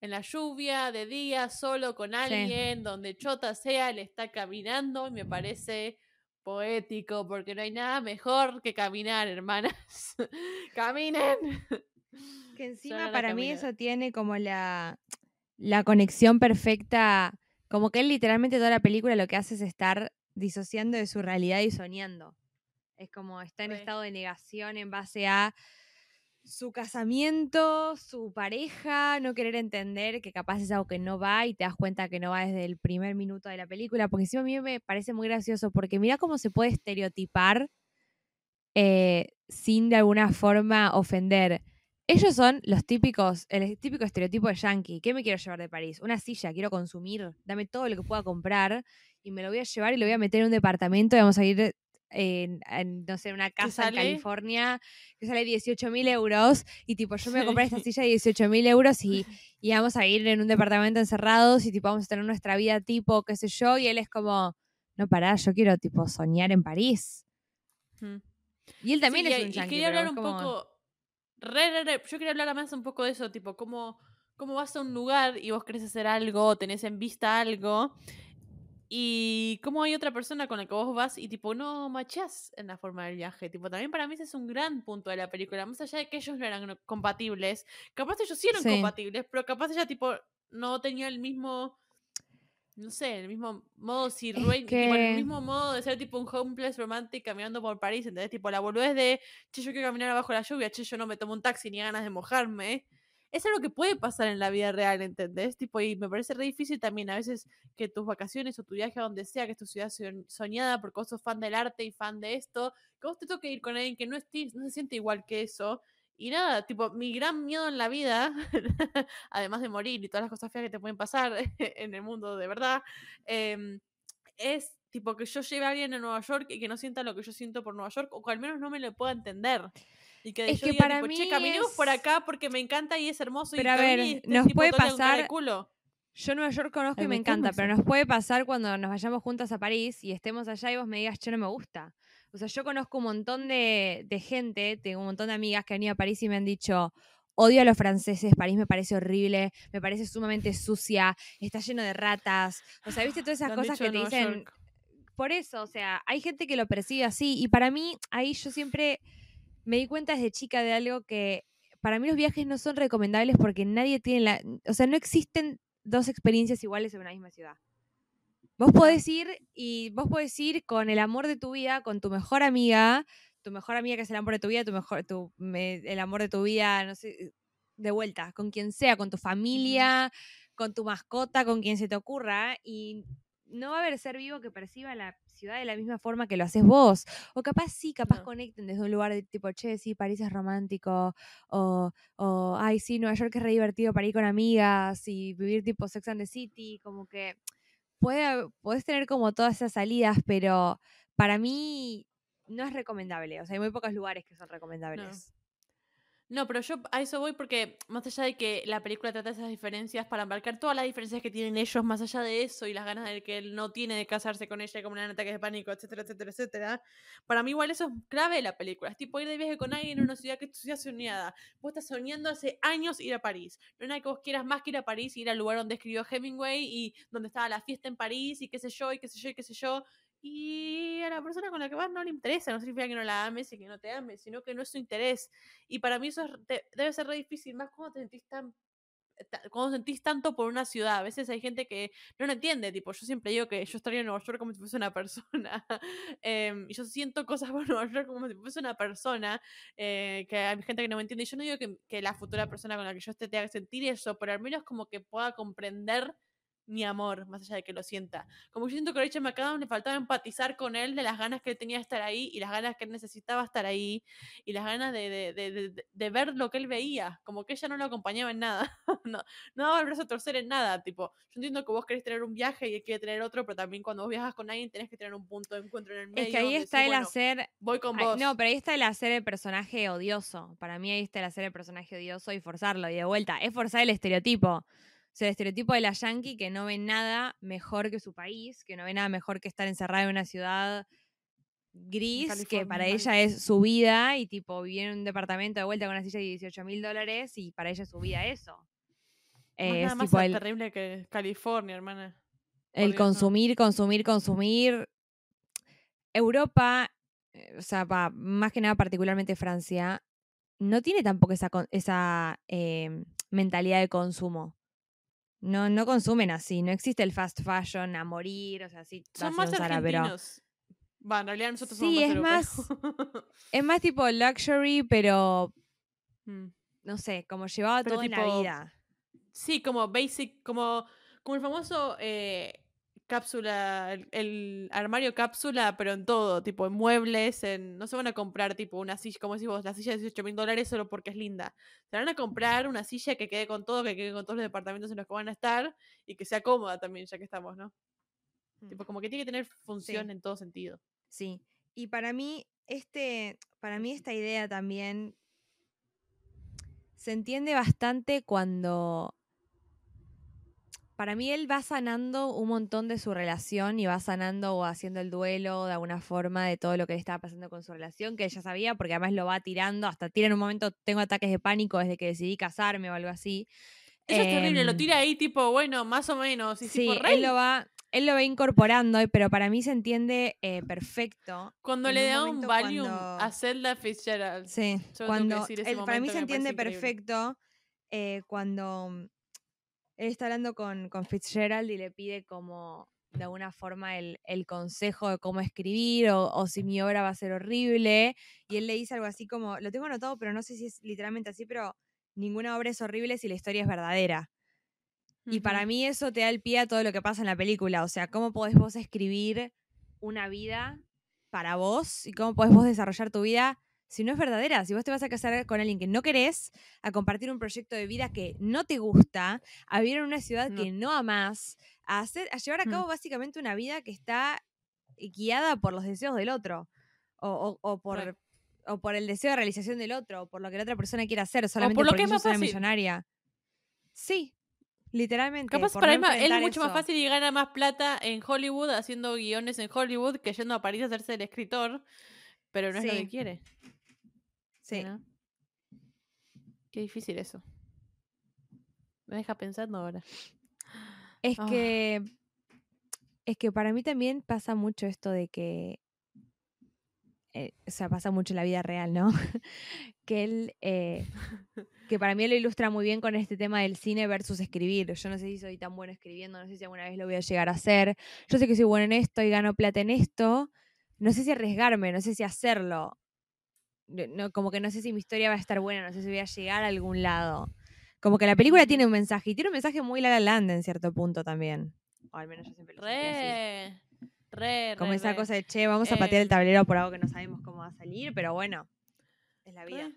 en la lluvia, de día, solo con alguien, donde Chota sea, le está caminando y me parece poético, porque no hay nada mejor que caminar, hermanas. ¡Caminen! Que encima para mí eso tiene como la, la conexión perfecta, como que él literalmente toda la película lo que hace es estar disociando de su realidad y soñando. Es como está en estado de negación en base a su casamiento, su pareja, no querer entender que capaz es algo que no va y te das cuenta que no va desde el primer minuto de la película, porque encima a mí me parece muy gracioso, porque mira cómo se puede estereotipar eh, sin de alguna forma ofender. Ellos son los típicos, el típico estereotipo de yankee. ¿Qué me quiero llevar de París? Una silla, quiero consumir, dame todo lo que pueda comprar y me lo voy a llevar y lo voy a meter en un departamento y vamos a ir en, en, no sé, una casa en? California que sale 18 mil euros y tipo yo me voy a comprar esta silla de 18 mil euros y, y vamos a ir en un departamento encerrados y tipo vamos a tener nuestra vida tipo, qué sé yo, y él es como, no pará, yo quiero tipo soñar en París. Mm. Y él también Sí, es y- un y yankee, quería pero hablar un como- poco. re, re, re, yo quería hablar más un poco de eso, tipo, cómo, cómo vas a un lugar y vos querés hacer algo, tenés en vista algo, y cómo hay otra persona con la que vos vas y tipo, no machás en la forma del viaje. Tipo, también para mí ese es un gran punto de la película. Más allá de que ellos no eran compatibles. Capaz ellos sí eran Sí. compatibles, pero capaz ella tipo no tenía el mismo no sé, el mismo modo Sir Rhaenyra, tipo, el que- mismo modo de ser tipo un homeless romantic caminando por París, ¿entendés? Tipo, la boludez de, che, yo quiero caminar abajo de la lluvia, che, yo no me tomo un taxi ni ganas de mojarme. Es algo que puede pasar en la vida real, ¿entendés? Tipo, y me parece re difícil también a veces que tus vacaciones o tu viaje a donde sea, que es tu ciudad soñ- soñada porque vos sos fan del arte y fan de esto, que vos te toque ir con alguien que no, estés, no se siente igual que eso. Y nada, tipo, mi gran miedo en la vida, además de morir y todas las cosas feas que te pueden pasar en el mundo de verdad, em, es tipo que yo lleve a alguien a Nueva York y que no sienta lo que yo siento por Nueva York, o que al menos no me lo pueda entender. Y que Es yo que diga, para tipo, che, mí caminemos por acá porque me encanta y es hermoso y Pero a que ver, estés, nos puede pasar- culo. Yo Nueva York conozco y me encanta, pero nos puede pasar cuando nos vayamos juntas a París y estemos allá y vos me digas, yo no me gusta. O sea, yo conozco un montón de, de gente, tengo un montón de amigas que han ido a París y me han dicho, odio a los franceses, París me parece horrible, me parece sumamente sucia, está lleno de ratas. O sea, ¿viste todas esas cosas que te dicen? York. Por eso, o sea, hay gente que lo percibe así y para mí, ahí yo siempre me di cuenta desde chica de algo que para mí los viajes no son recomendables porque nadie tiene la, o sea, no existen dos experiencias iguales en una misma ciudad. Vos podés ir y vos podés ir con el amor de tu vida, con tu mejor amiga, tu mejor amiga que es el amor de tu vida, tu mejor, tu, me- el amor de tu vida, no sé, de vuelta, con quien sea, con tu familia, con tu mascota, con quien se te ocurra, y no va a haber ser vivo que perciba la ciudad de la misma forma que lo haces vos. O capaz sí, capaz No. conecten desde un lugar de tipo, che, sí, París es romántico, o, o ay, sí, Nueva York es re divertido para ir con amigas y vivir tipo Sex and the City, como que puede, podés tener como todas esas salidas, pero para mí no es recomendable. O sea, hay muy pocos lugares que son recomendables. No, pero yo a eso voy porque más allá de que la película trata esas diferencias para marcar todas las diferencias que tienen ellos, más allá de eso y las ganas de que él no tiene de casarse con ella como un ataque de pánico, etcétera, etcétera, etcétera, para mí igual eso es clave de la película. Es tipo ir de viaje con alguien en una ciudad que es tu ciudad soñada. Vos estás soñando hace años ir a París. No es nada que vos quieras más que ir a París y ir al lugar donde escribió Hemingway y donde estaba la fiesta en París y qué sé yo, y qué sé yo, y qué sé yo. A la persona con la que vas no le interesa, no significa que no la ames y que no te ames, sino que no es su interés. Y para mí eso es- te- debe ser re difícil, más cuando te sentís tan ta- cuando sentís tanto por una ciudad. A veces hay gente que no lo entiende, tipo, yo siempre digo que yo estaría en Nueva York como si fuese una persona. em, y yo siento cosas por Nueva York como si fuese una persona, eh, que hay gente que no me entiende. Y yo no digo que, que la futura persona con la que yo esté tenga que sentir eso, pero al menos como que pueda comprender mi amor, más allá de que lo sienta. Como yo siento que a Rachel McAdams le faltaba empatizar con él de las ganas que él tenía de estar ahí y las ganas que él necesitaba estar ahí y las ganas de, de, de, de- ver lo que él veía, como que ella no lo acompañaba en nada, no, no daba el brazo a torcer en nada, tipo, yo entiendo que vos querés tener un viaje y él quiere tener otro, pero también cuando vos viajas con alguien tenés que tener un punto de encuentro en el medio. Es que ahí está decís, el "Bueno, hacer voy con vos. no, pero ahí está el hacer el personaje odioso. Para mí ahí está el hacer el personaje odioso y forzarlo. Y de vuelta, es forzar el estereotipo. Sea, el estereotipo de la yankee que no ve nada mejor que su país, que no ve nada mejor que estar encerrada en una ciudad gris, que para ella es su vida, y tipo vivir en un departamento de vuelta con una silla de 18 mil dólares, y para ella es su vida eso. Eh, es más tipo el, terrible que California, hermana. El no. consumir, consumir, consumir. Europa, eh, o sea, pa- más que nada particularmente Francia, no tiene tampoco esa, esa eh, mentalidad de consumo. No, no consumen así, no existe el fast fashion a morir, o sea, sí, Son más ir a un Zara, pero argentinos. Va, en realidad nosotros Sí, es somos más europeos. es más tipo luxury, pero Mm. no sé, como llevado Pero todo en la tipo, vida. Sí, como basic, como, como el famoso eh, cápsula, el, el armario cápsula, pero en todo, tipo en muebles, en, no se van a comprar tipo una silla, como decís vos, la silla de 18 mil dólares solo porque es linda. Se van a comprar una silla que quede con todo, que quede con todos los departamentos en los que van a estar y que sea cómoda también, ya que estamos, ¿no? Mm. Tipo, como que tiene que tener función Sí. en todo sentido. Sí. Y para mí, este, para mí esta idea también se entiende bastante cuando. Para mí él va sanando un montón de su relación y va sanando o haciendo el duelo de alguna forma de todo lo que le estaba pasando con su relación, que ella sabía, porque además lo va tirando, hasta tira en un momento, tengo ataques de pánico desde que decidí casarme o algo así. Eso es terrible, lo Em, tira ahí tipo, bueno, más o menos. Y Sí, tipo, él lo va, él lo va incorporando, pero para mí se entiende eh, perfecto. Cuando en le un da un Valium cuando- a Zelda Fitzgerald. Sí, Yo tengo que cuando el- para mí se entiende perfecto eh, cuando él está hablando con, con Fitzgerald y le pide como de alguna forma el, el consejo de cómo escribir o, o si mi obra va a ser horrible. Y él le dice algo así como, lo tengo anotado, pero no sé si es literalmente así, pero ninguna obra es horrible si la historia es verdadera. Y para mí eso te da el pie a todo lo que pasa en la película. O sea, cómo podés vos escribir una vida para vos y cómo podés vos desarrollar tu vida si no es verdadera. Si vos te vas a casar con alguien que no querés, a compartir un proyecto de vida que no te gusta, a vivir en una ciudad No. que no amás, a, hacer, a llevar a Mm. cabo básicamente una vida que está guiada por los deseos del otro. O, o- o por, o por el deseo de realización del otro, o por lo que la otra persona quiere hacer, solamente por lo porque que es más una fácil. millonaria. Sí, literalmente. Capaz para no él, es mucho más fácil y gana más plata en Hollywood haciendo guiones en Hollywood que yendo a París a hacerse el escritor, pero no es lo que quiere. Sí. ¿no? Qué difícil eso. Me deja pensando ahora. Es Ah. que. Es que para mí también pasa mucho esto de que. eh, o sea, pasa mucho en la vida real, ¿no? que él. eh, que para mí lo ilustra muy bien con este tema del cine versus escribir. Yo no sé si soy tan bueno escribiendo, no sé si alguna vez lo voy a llegar a hacer. Yo sé que soy bueno en esto y gano plata en esto. No sé si arriesgarme, no sé si hacerlo. No- como que no sé si mi historia va a estar buena, no sé si voy a llegar a algún lado. Como que la película Ujú. tiene un mensaje y tiene un mensaje muy La La Land en cierto punto también. O al menos yo siempre lo sentí así. Re, re, Como re, esa re. cosa de, che, vamos a patear el Em, tablero por algo que no sabemos cómo va a salir, pero bueno, es la vida. Re.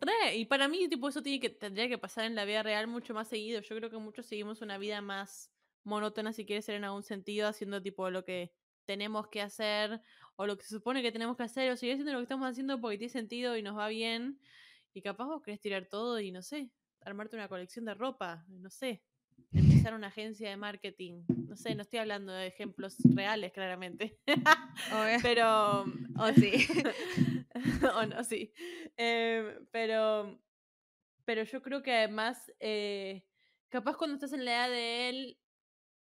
Re, y para mí, tipo, eso tiene que, tendría que pasar en la vida real mucho más seguido. Yo creo que muchos seguimos una vida más monótona, si quiere ser en algún sentido, haciendo tipo lo que tenemos que hacer, o lo que se supone que tenemos que hacer, o seguir haciendo lo que estamos haciendo porque tiene sentido y nos va bien. Y capaz vos querés tirar todo y no sé, armarte una colección de ropa, no sé, empezar una agencia de marketing. No sé, no estoy hablando de ejemplos reales, claramente. Obvio. Pero. O sí. o no, sí. Eh, pero. Pero yo creo que además. eh, capaz cuando estás en la edad de él.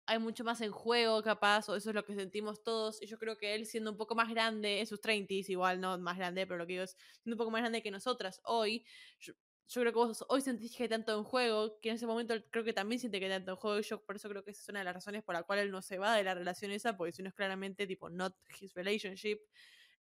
Hay mucho más en juego, capaz, o eso es lo que sentimos todos. Y yo creo que él, siendo un poco más grande, en sus 30 igual no más grande, pero lo que digo es, siendo un poco más grande que nosotras hoy, yo, creo que vos hoy sentís que hay tanto en juego, que en ese momento creo que también siente que hay tanto en juego, y yo por eso creo que esa es una de las razones por la cual él no se va de la relación esa, porque si no es claramente tipo not his relationship.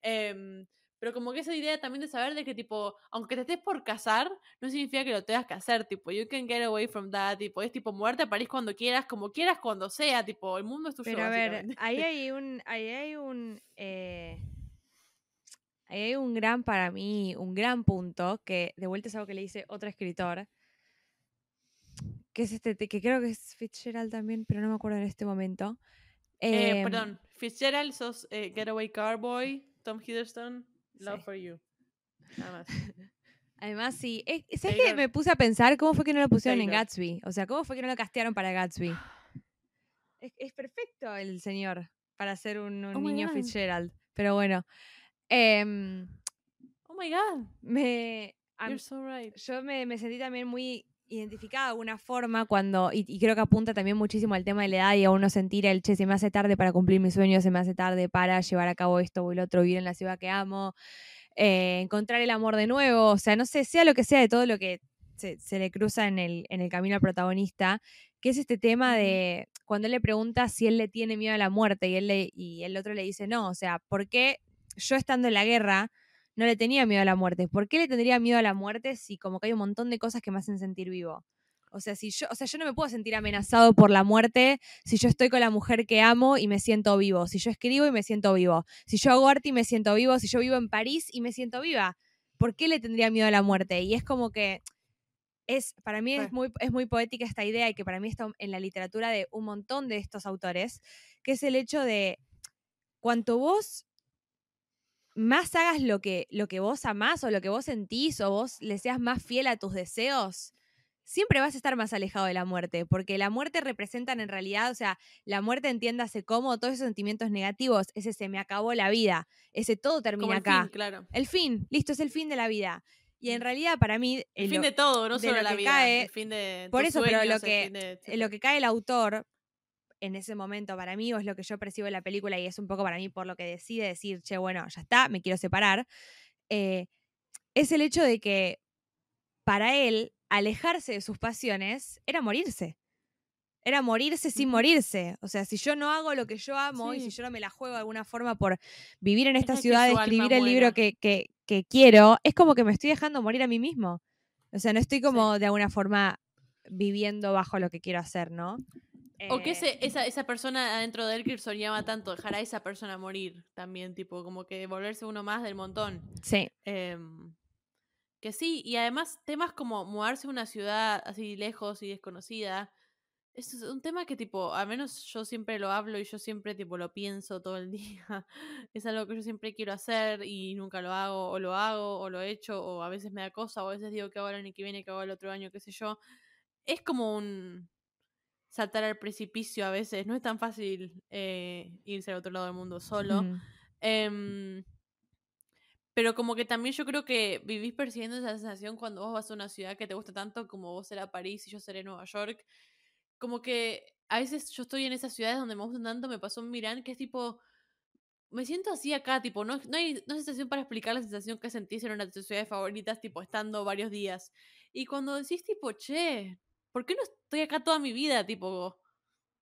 Em, pero como que esa idea también de saber de que tipo, aunque te estés por casar, no significa que lo tengas que hacer, tipo, you can get away from that, tipo, es tipo, muerte a París cuando quieras, como quieras, cuando sea, tipo, el mundo es tuyo, Pero a ver, ahí hay un, ahí hay un, eh, ahí hay un gran para mí, un gran punto que de vuelta es algo que le dice otro escritor, que es este, que creo que es Fitzgerald también, pero no me acuerdo en este momento. Eh, Em, perdón, Fitzgerald, sos eh, Getaway Carboy, Tom Hiddleston, Love Sí. for You. Nada más. Además, sí. Es, ¿Sabes que Taylor- me puse a pensar cómo fue que no lo pusieron en. Gatsby? O sea, ¿cómo fue que no lo castearon para Gatsby? Es, es perfecto el señor para ser un, un Oh niño. Fitzgerald. Pero bueno. em, Oh my god, me, you're so right. yo me, me sentí también muy identificada de alguna forma cuando, y, y creo que apunta también muchísimo al tema de la edad y a uno sentir el, che, se me hace tarde para cumplir mis sueños, se me hace tarde para llevar a cabo esto o el otro, vivir en la ciudad que amo, eh, encontrar el amor de nuevo, o sea, no sé, sea lo que sea de todo lo que se, se le cruza en el, en el camino al protagonista, que es este tema de cuando él le pregunta si él le tiene miedo a la muerte y, él le- y el otro le dice, no, o sea, ¿por qué yo estando en la guerra no le tenía miedo a la muerte? ¿Por qué le tendría miedo a la muerte si como que hay un montón de cosas que me hacen sentir vivo? O sea, si yo, o sea, yo no me puedo sentir amenazado por la muerte si yo estoy con la mujer que amo y me siento vivo, si yo escribo y me siento vivo, si yo hago arte y me siento vivo, si yo vivo en París y me siento viva. ¿Por qué le tendría miedo a la muerte? Y es como que es, para mí es muy, es muy poética esta idea y que para mí está en la literatura de un montón de estos autores, que es el hecho de cuanto vos más hagas lo que, lo que vos amás o lo que vos sentís o vos le seas más fiel a tus deseos, siempre vas a estar más alejado de la muerte, porque la muerte representan en realidad, o sea, la muerte entiéndase como todos esos sentimientos negativos, ese se me acabó la vida, ese todo Como termina el acá. fin, claro. El fin, listo, es el fin de la vida. Y en Mm. realidad para mí... El fin lo- de todo, no de solo lo la vida. cae- el fin de por eso, pero lo que- de- lo que cae el autor en ese momento para mí, o es lo que yo percibo en la película, y es un poco para mí por lo que decide decir, che, bueno, ya está, me quiero separar, eh, es el hecho de que para él alejarse de sus pasiones era morirse. Era morirse sin morirse. O sea, si yo no hago lo que yo amo y si yo no me la juego de alguna forma por vivir en esta ciudad, escribir el libro que, que- que quiero, es como que me estoy dejando morir a mí mismo. O sea, no estoy Sí. como de alguna forma viviendo bajo lo que quiero hacer, ¿no? O que Eh, ese, esa, esa persona adentro de él que soñaba tanto, dejar a esa persona morir también, tipo, como que volverse uno más del montón. Sí, Em, que sí, y además temas como mudarse a una ciudad así lejos y desconocida, es un tema que tipo, al menos yo siempre lo hablo y yo siempre tipo lo pienso todo el día. Es algo que yo siempre quiero hacer y nunca lo hago, o lo hago, o lo he hecho, o a veces me da cosa, o a veces digo que hago el año que viene, que hago el otro año, qué sé yo. Es como un saltar al precipicio a veces, no es tan fácil eh, irse al otro lado del mundo solo. ujú, Em, pero como que también yo creo que vivís persiguiendo esa sensación cuando vos vas a una ciudad que te gusta tanto como vos será París y yo seré Nueva York. Como que a veces yo estoy en esas ciudades donde me gustan tanto, me pasó en Milán, que es tipo, me siento así acá, tipo, no, no hay no hay sensación para explicar la sensación que sentís en una de tus ciudades favoritas, tipo, estando varios días. Y cuando decís, tipo, che, ¿por qué no estoy acá toda mi vida? Tipo,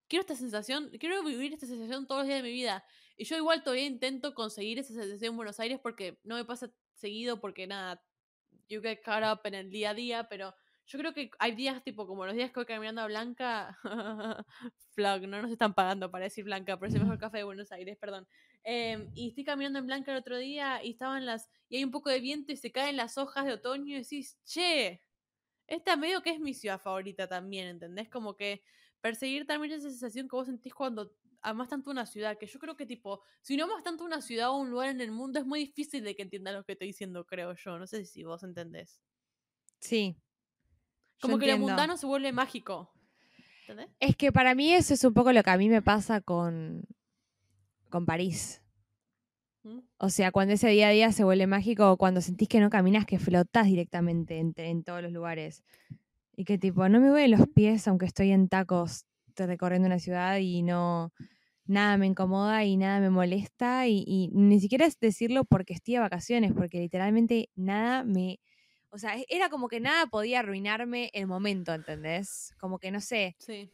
quiero esta sensación, quiero vivir esta sensación todos los días de mi vida. Y yo igual todavía intento conseguir esa sensación en Buenos Aires porque no me pasa seguido porque nada, you get caught up en el día a día, pero yo creo que hay días tipo como los días que voy caminando a Blanca, Flag, no nos están pagando para decir Blanca, pero es el mejor café de Buenos Aires, perdón. Em, y estoy caminando en Blanca el otro día y estaban las, y hay un poco de viento y se caen las hojas de otoño y decís, che, esta medio que es mi ciudad favorita también, ¿entendés? Como que perseguir también esa sensación que vos sentís cuando amas tanto una ciudad, que yo creo que tipo, si no amas tanto una ciudad o un lugar en el mundo, es muy difícil de que entiendas lo que estoy diciendo, creo yo. No sé si vos entendés. sí. Como que lo entiendo. mundano se vuelve mágico. ¿Entendés? Es que para mí eso es un poco lo que a mí me pasa con, con París. O sea, cuando ese día a día se vuelve mágico, o cuando sentís que no caminas, que flotás directamente en, en todos los lugares. Y que tipo, no me voy los pies aunque estoy en tacos recorriendo una ciudad y no, nada me incomoda y nada me molesta. Y, y ni siquiera es decirlo porque estoy de vacaciones, porque literalmente nada me... O sea, e- era como que nada podía arruinarme el momento, ¿entendés? Como que no sé, Sí.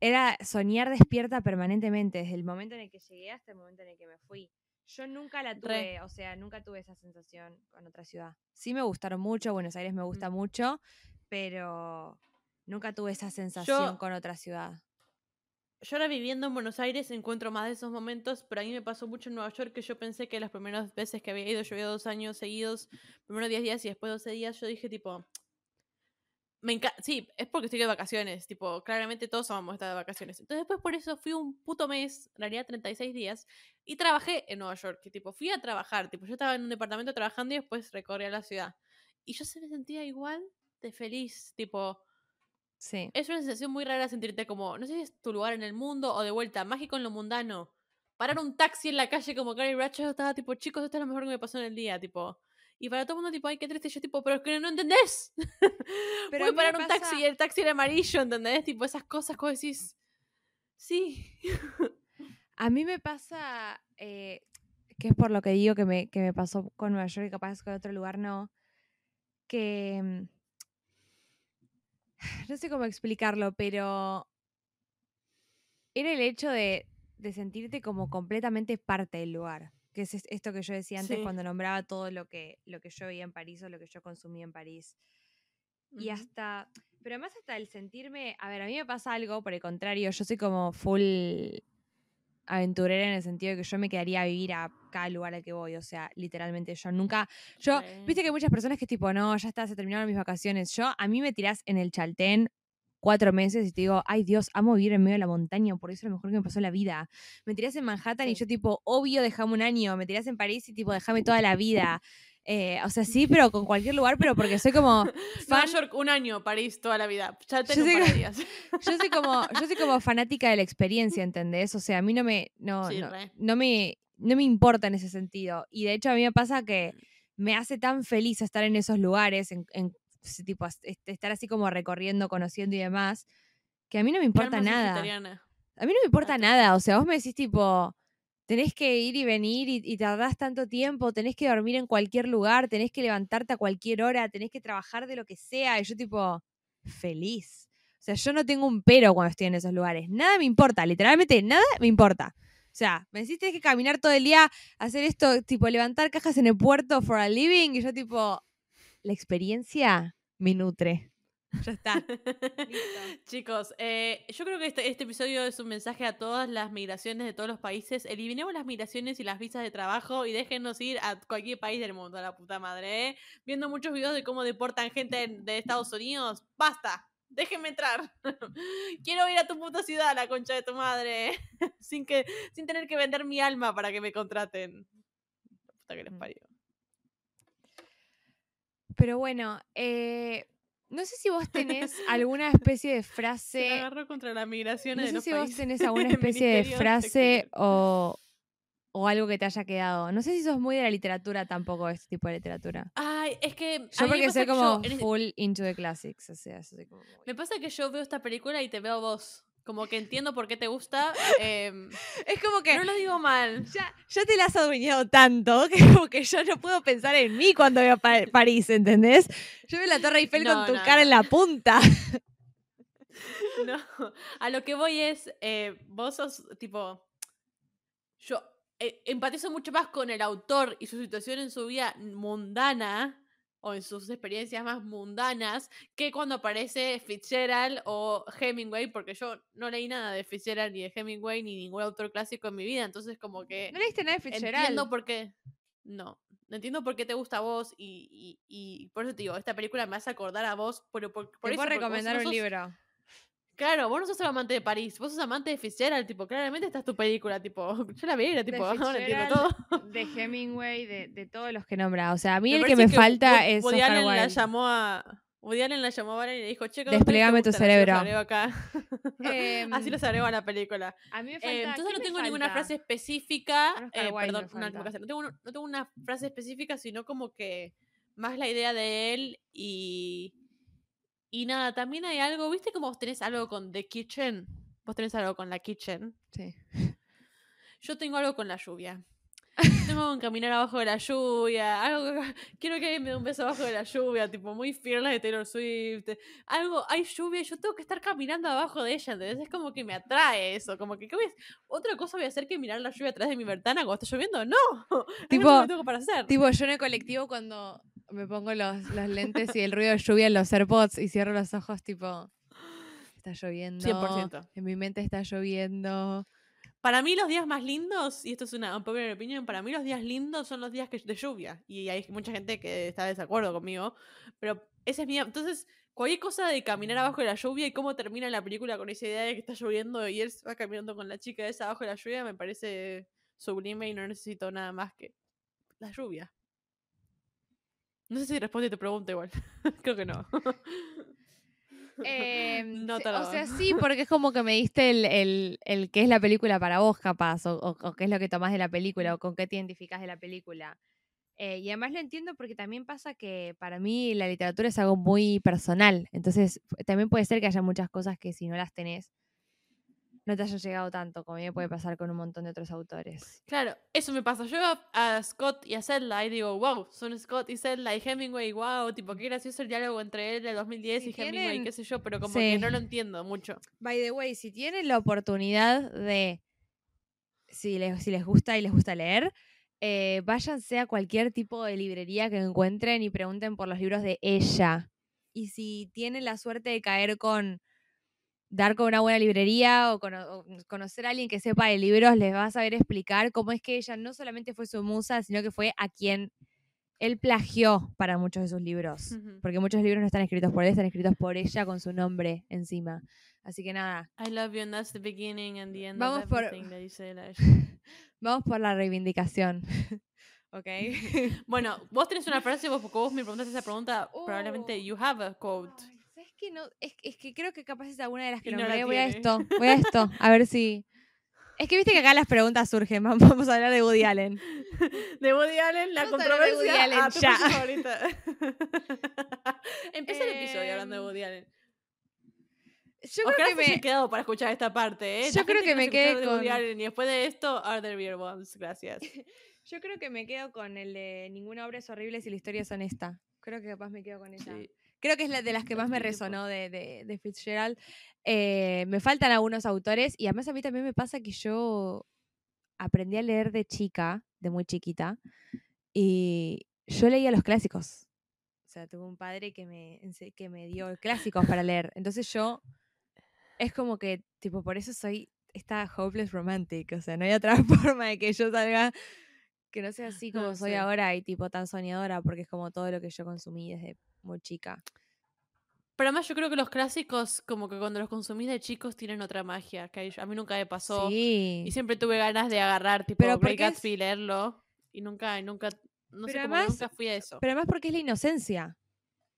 era soñar despierta permanentemente, desde el momento en el que llegué hasta el momento en el que me fui. Yo nunca la Re. tuve, o sea, nunca tuve esa sensación con otra ciudad. Sí me gustaron mucho, Buenos Aires me gusta Mm. mucho, pero nunca tuve esa sensación Yo- con otra ciudad. Yo ahora viviendo en Buenos Aires encuentro más de esos momentos, pero a mí me pasó mucho en Nueva York que yo pensé que las primeras veces que había ido, yo había dos años seguidos, primero 10 días y después 12 días, yo dije tipo, me encanta, sí, es porque estoy de vacaciones, tipo, claramente todos amamos estar de vacaciones. Entonces después por eso fui un puto mes, en realidad 36 días, y trabajé en Nueva York, que tipo, fui a trabajar, tipo, yo estaba en un departamento trabajando y después recorrí a la ciudad. Y yo se me sentía igual de feliz, tipo, Sí. es una sensación muy rara sentirte como, no sé si es tu lugar en el mundo o de vuelta, mágico en lo mundano. Parar un taxi en la calle como Carrie Bradshaw estaba tipo, chicos, esto es lo mejor que me pasó en el día, tipo. Y para todo el mundo, tipo, ay, qué triste. Yo, tipo, pero es que no entendés. Pero Voy a parar un taxi y el taxi era amarillo, ¿entendés? Tipo, esas cosas como decís. Sí. A mí me pasa, eh, que es por lo que digo que me, que me pasó con Nueva York y capaz con otro lugar no, que mm, no sé cómo explicarlo, pero era el hecho de, de sentirte como completamente parte del lugar, que es es- esto que yo decía antes Sí. cuando nombraba todo lo que, lo que yo veía en París o lo que yo consumía en París. Y hasta, pero además hasta el sentirme, a ver, a mí me pasa algo, por el contrario, yo soy como full aventurera en el sentido de que yo me quedaría a vivir a cada lugar al que voy, o sea, literalmente yo nunca, yo, viste que hay muchas personas que es tipo, no, ya está, se terminaron mis vacaciones, yo, a mí me tirás en el Chaltén cuatro meses y te digo, ay Dios, amo vivir en medio de la montaña, por eso es lo mejor que me pasó en la vida. Me tirás en Manhattan y Sí. yo tipo, obvio, dejame un año, me tirás en París y tipo, déjame toda la vida. Eh, o sea, sí, pero con cualquier lugar, pero porque soy como fan, Nueva York, un año, París, toda la vida. Ya Yo tengo par que- de días. yo soy como, yo soy como fanática de la experiencia, ¿entendés? O sea, a mí no me, no, Sí, no, no me, no me importa en ese sentido. Y de hecho a mí me pasa que me hace tan feliz estar en esos lugares, en, en tipo, este, estar así como recorriendo, conociendo y demás, que a mí no me ¿Qué importa nada. A mí no me importa nada. O sea, vos me decís tipo, tenés que ir y venir y, y tardás tanto tiempo, tenés que dormir en cualquier lugar, tenés que levantarte a cualquier hora, tenés que trabajar de lo que sea. Y yo tipo, feliz. O sea, yo no tengo un pero cuando estoy en esos lugares. Nada me importa, literalmente nada me importa. O sea, me decís tenés que caminar todo el día, hacer esto, tipo levantar cajas en el puerto for a living. Y yo tipo, la experiencia me nutre. Ya está. Chicos, eh, yo creo que este, este episodio es un mensaje a todas las migraciones de todos los países. Eliminemos las migraciones y las visas de trabajo y déjenos ir a cualquier país del mundo, a la puta madre. ¿eh? Viendo muchos videos de cómo deportan gente de Estados Unidos. ¡Basta! Déjenme entrar. Quiero ir a tu puta ciudad, la concha de tu madre. sin, que, sin tener que vender mi alma para que me contraten. La puta que les Mm. parió. Pero bueno, eh, no sé si vos tenés alguna especie de Se frase. agarró contra la migración No de sé los si vos tenés alguna especie de frase o, o algo que te haya quedado. No sé si sos muy de la literatura tampoco, este tipo de literatura. Ay, es que. Yo porque soy yo como full into the classics. O sea, soy como muy- Me pasa que yo veo esta película y te veo vos. Como que entiendo por qué te gusta. em, Es como que no lo digo mal. ya, ya te la has adueñado tanto que como que yo no puedo pensar en mí cuando veo Pa- París, ¿entendés? Yo veo la Torre Eiffel No, con tu no, cara no. en la punta. No, a lo que voy es, eh, vos sos tipo, yo eh, empatizo mucho más con el autor y su situación en su vida mundana o en sus experiencias más mundanas que cuando aparece Fitzgerald o Hemingway, porque yo no leí nada de Fitzgerald ni de Hemingway ni ningún autor clásico en mi vida, entonces como que ¿No leíste nada de Fitzgerald? entiendo por qué, no. No entiendo por qué te gusta a vos y, y, y por eso te digo, esta película me hace acordar a vos, pero por, por Te eso, puedo recomendar no un libro. Claro, vos no sos amante de París, vos sos amante de Fitzgerald, tipo, claramente esta es tu película, tipo, yo la vi, era tipo, ahora entiendo Fitzgerald, todo. De Hemingway, de, de todos los que nombra. O sea, a mí Me el que me falta es Woody Oscar Allen la llamó a Woody Allen la llamó a y le dijo, che, ¿cómo Desplegame tu? Así los cerebro. acá. Así Em, los agrego a la película. A mí me Eh, falta. entonces ¿quién no tengo ninguna frase específica. Eh, perdón, una. No tengo, no tengo una frase específica, sino como que más la idea de él y. Y nada, también hay algo, ¿viste cómo vos tenés algo con The Kitchen? Vos tenés algo con la Kitchen. Sí. Yo tengo algo con la lluvia. Tengo que caminar abajo de la lluvia. Algo, quiero que alguien me dé un beso abajo de la lluvia, tipo muy fearless de Taylor Swift. Algo, hay lluvia y yo tengo que estar caminando abajo de ella. Entonces es como que me atrae eso. Como que, ¿qué voy a- otra cosa voy a hacer que mirar la lluvia atrás de mi ventana cuando está lloviendo. No. Tipo- que tengo para hacer. Tipo, yo en el colectivo cuando me pongo los, los lentes y el ruido de lluvia en los AirPods y cierro los ojos, tipo, está lloviendo. 100%. En mi mente está lloviendo. Para mí los días más lindos, y esto es una unpopular opinion, para mí los días lindos son los días que, de lluvia. Y hay mucha gente que está de desacuerdo conmigo. Pero ese es mi... Entonces, cualquier cosa de caminar abajo de la lluvia y cómo termina la película con esa idea de que está lloviendo y él va caminando con la chica esa abajo de la lluvia, me parece sublime y no necesito nada más que la lluvia. No sé si responde tu pregunta igual. Creo que no. Em, No o sea, sí, porque es como que me diste el, el, el qué es la película para vos, capaz, o, o- o qué es lo que tomás de la película, o con qué te identificás de la película. Eh, y además lo entiendo porque también pasa que para mí la literatura es algo muy personal. Entonces, también puede ser que haya muchas cosas que si no las tenés, no te hayan llegado tanto, como a mí me puede pasar con un montón de otros autores. Claro, eso me pasa. Yo a, a Scott y a Zelda y digo, wow, son Scott y Zelda y Hemingway, wow, tipo, qué gracioso el diálogo entre él de 2010 Si y Hemingway, tienen- qué sé yo, pero como Sí. que no lo entiendo mucho. By the way, si tienen la oportunidad de, si les, si les gusta y les gusta leer, eh, váyanse a cualquier tipo de librería que encuentren y pregunten por los libros de ella. Y si tienen la suerte de caer con, dar con una buena librería o, cono- o conocer a alguien que sepa de libros, les va a saber explicar cómo es que ella no solamente fue su musa, sino que fue a quien él plagió para muchos de sus libros. Ujú. Porque muchos libros no están escritos por él, están escritos por ella con su nombre encima. Así que nada, I love you and that's the beginning and the end Vamos of por- vamos por la reivindicación. ¿Ok? Bueno, vos tenés una frase, vos, porque vos me preguntaste esa pregunta, probablemente Oh. you have a quote. Ay, ¿Sabes qué? No, es, es que creo que capaz es alguna de las que no nombré. voy a esto, voy a esto, a ver si. Es que viste que acá las preguntas surgen. Vamos a hablar de Woody Allen. De Woody Allen, la Vamos a hablar de controversia. Woody Allen ah, ya. favorita. Empieza el episodio hablando de Em, Woody Allen. Yo Ojalá creo que me. quedado para escuchar esta parte, ¿eh? Yo La creo que me quedé de Woody con- Allen Y después de esto, Are There Beer Bombs? Gracias. Yo creo que me quedo con el de ninguna obra es horrible si la historia es honesta. Creo que capaz me quedo con esa. Sí. Creo que es la de las que más me resonó de, de, de Fitzgerald. Eh, me faltan algunos autores y además a mí también me pasa que yo aprendí a leer de chica, de muy chiquita, y yo leía los clásicos. O sea, tuve un padre que me, que me dio clásicos para leer. Entonces yo, es como que, tipo, por eso soy esta hopeless romantic. O sea, no hay otra forma de que yo salga, que no sea así como soy sí. ahora y tipo tan soñadora, porque es como todo lo que yo consumí desde muy chica. Pero además yo creo que los clásicos, como que cuando los consumís de chicos, tienen otra magia. Que a mí nunca me pasó. Sí. Y siempre tuve ganas de agarrar, tipo, Pero es- Gatsby y leerlo. Y nunca, y nunca, no sé, Pero además- nunca fui a eso. Pero además porque es la inocencia.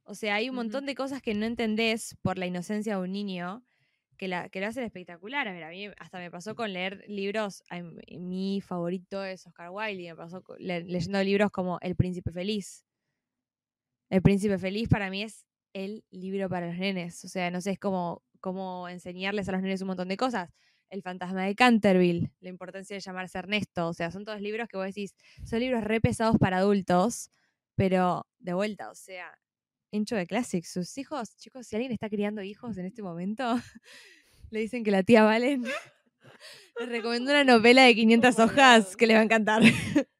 O sea, hay un montón de cosas que no entendés por la inocencia de un niño que, la, que lo hacen espectacular. A ver, a mí hasta me pasó con leer libros, mi favorito es Oscar Wilde, y me pasó le- leyendo libros como El Príncipe Feliz. El Príncipe Feliz para mí es el libro para los nenes. O sea, no sé, es como, como enseñarles a los nenes un montón de cosas. El fantasma de Canterville, la importancia de llamarse Ernesto. O sea, son todos libros que vos decís, son libros re pesados para adultos, pero de vuelta, o sea, hincho de classics. Sus hijos, chicos, si alguien está criando hijos en este momento, le dicen que la tía Valen les recomiendo una novela de 500 Oh my hojas que le va a encantar.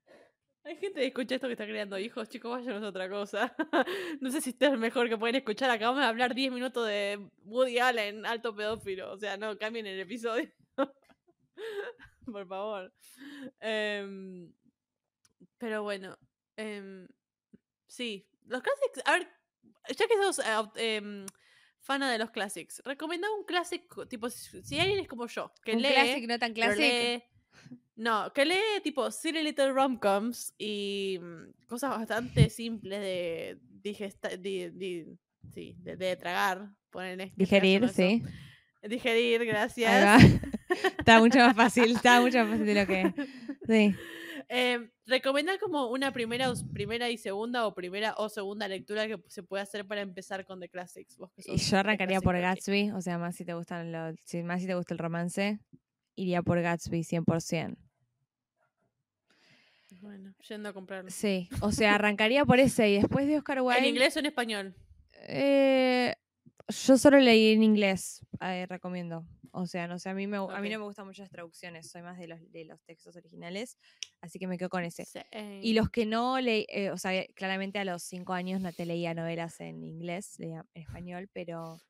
Hay gente que escucha esto que está creando hijos, chicos, váyanos a otra cosa. no sé si esto es lo mejor que pueden escuchar. Acabamos de hablar 10 minutos de Woody Allen, alto pedófilo. O sea, no, cambien el episodio. Por favor. Em, pero bueno. em, sí. Los classics. A ver, ya que sos em, fana de los classics, recomendá un clásico. Tipo, si, alguien es como yo, que Un lee. classic no tan lee- no, que lee tipo Silly Little Romcoms y mm, cosas bastante simples de digesta di- di- sí, de, de tragar. Ponen este Digerir, sí. Digerir, gracias. Está mucho más fácil, está mucho más fácil de lo que. Sí. Eh, recomendar como una primera, primera y segunda o primera o segunda lectura que se puede hacer para empezar con The Classics. Vos Y yo arrancaría por Gatsby, o sea, más si te gustan los, más si te gusta el romance, iría por Gatsby 100%. Bueno, yendo a comprarlo. Sí, o sea, arrancaría por ese y después de Oscar Wilde. ¿En inglés o en español? Eh, yo solo leí en inglés, eh, recomiendo. O sea, no sé, a mí, me, a mí no me gustan mucho las traducciones, soy más de los, de los textos originales, así que me quedo con ese. Sí. Y los que no leí, eh, o sea, claramente a los cinco años no te leía novelas en inglés, leía en español, pero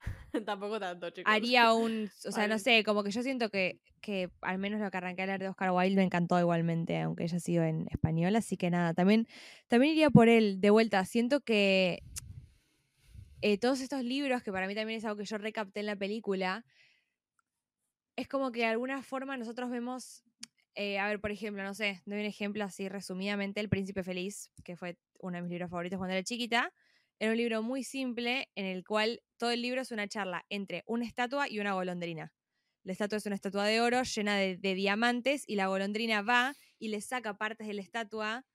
Tampoco tanto, chicos. haría un, o sea, no sé, como que yo siento que, que al menos lo que arranqué a leer de Oscar Wilde me encantó igualmente, aunque haya sido en español, así que nada, también, también iría por él, de vuelta, siento que eh, todos estos libros, que para mí también es algo que yo recapté en la película, es como que de alguna forma nosotros vemos, eh, a ver, por ejemplo, no sé, doy un ejemplo así resumidamente, El Príncipe Feliz, que fue uno de mis libros favoritos cuando era chiquita, era un libro muy simple en el cual todo el libro es una charla entre una estatua y una golondrina. La estatua es una estatua de oro llena de, de diamantes y la golondrina va y le saca partes de la estatua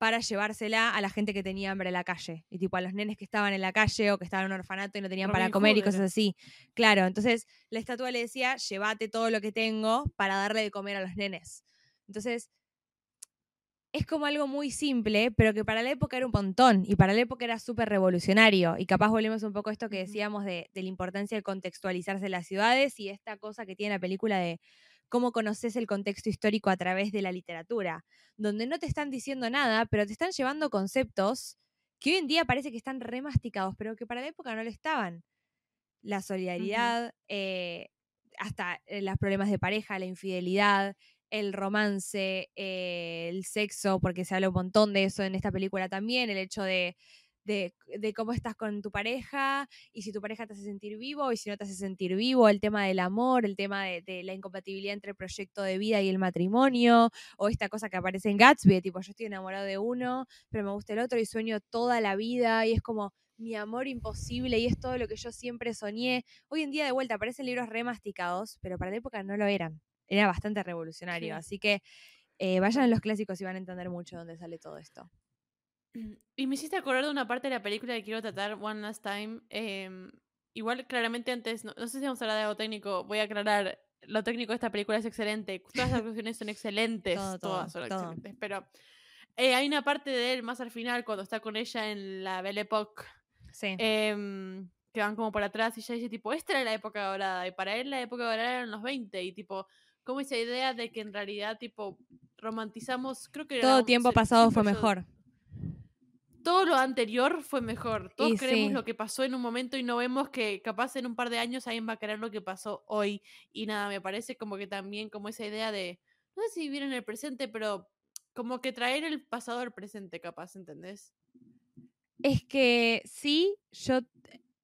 para llevársela a la gente que tenía hambre en la calle. Y tipo a los nenes que estaban en la calle o que estaban en un orfanato y no tenían para comer y cosas así. Claro, entonces la estatua le decía, llévate todo lo que tengo para darle de comer a los nenes. Entonces, es como algo muy simple, pero que para la época era un montón y para la época era súper revolucionario. Y capaz volvemos un poco a esto que decíamos de, de la importancia de contextualizarse las ciudades y esta cosa que tiene la película de cómo conoces el contexto histórico a través de la literatura, donde no te están diciendo nada, pero te están llevando conceptos que hoy en día parece que están remasticados, pero que para la época no lo estaban. La solidaridad, eh, hasta eh, los problemas de pareja, la infidelidad, el romance, eh, el sexo, porque se habla un montón de eso en esta película también, el hecho de, de, de cómo estás con tu pareja y si tu pareja te hace sentir vivo y si no te hace sentir vivo, el tema del amor, el tema de, de la incompatibilidad entre el proyecto de vida y el matrimonio, o esta cosa que aparece en Gatsby, tipo yo estoy enamorado de uno, pero me gusta el otro y sueño toda la vida y es como mi amor imposible y es todo lo que yo siempre soñé. Hoy en día de vuelta aparecen libros remasticados, pero para la época no lo eran. Era bastante revolucionario. Sí. Así que eh, vayan a los clásicos y van a entender mucho dónde sale todo esto. Y me hiciste acordar de una parte de la película que quiero tratar One Last Time. em, igual claramente antes, no, no sé si vamos a hablar de algo técnico, voy a aclarar, lo técnico de esta película es excelente, todas las actuaciones son excelentes, Todo, todo, todas son todo. excelentes, pero eh, hay una parte de él más al final, cuando está con ella en la Belle Époque, Sí. em, que van como por atrás y ella dice tipo, esta era la época dorada y para él la época dorada eran los 20 y tipo, como esa idea de que en realidad tipo romantizamos, creo que Todo tiempo pasado fue mejor. todo lo anterior fue mejor. Todos Y sí. lo que pasó en un momento y no vemos que capaz en un par de años alguien va a querer lo que pasó hoy. Y nada, me parece como que también como esa idea de, no sé si vivir en el presente, pero como que traer el pasado al presente, capaz, ¿entendés? Es que sí, yo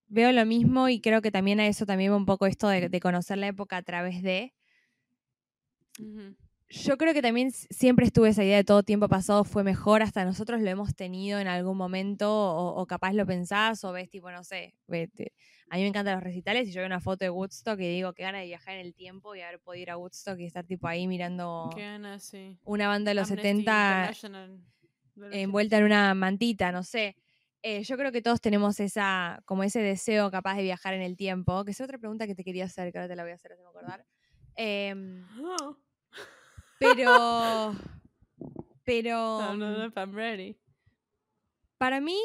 veo lo mismo y creo que también a eso también va un poco esto de, de conocer la época a través de. Yo creo que también siempre estuve esa idea de todo tiempo pasado fue mejor, hasta nosotros lo hemos tenido en algún momento, o, o capaz lo pensás, o ves tipo, no sé, vete. a mí me encantan los recitales y yo veo una foto de Woodstock y digo, qué gana de viajar en el tiempo y haber podido ir a Woodstock y estar tipo ahí mirando sí. una banda de los Amnesty 70 International de los envuelta en una mantita, no sé. Eh, yo creo que todos tenemos esa, como ese deseo capaz de viajar en el tiempo, que es otra pregunta que te quería hacer, que ahora te la voy a hacer, me acordar. Em, 80. pero, pero No, no, no, I'm ready. para mí,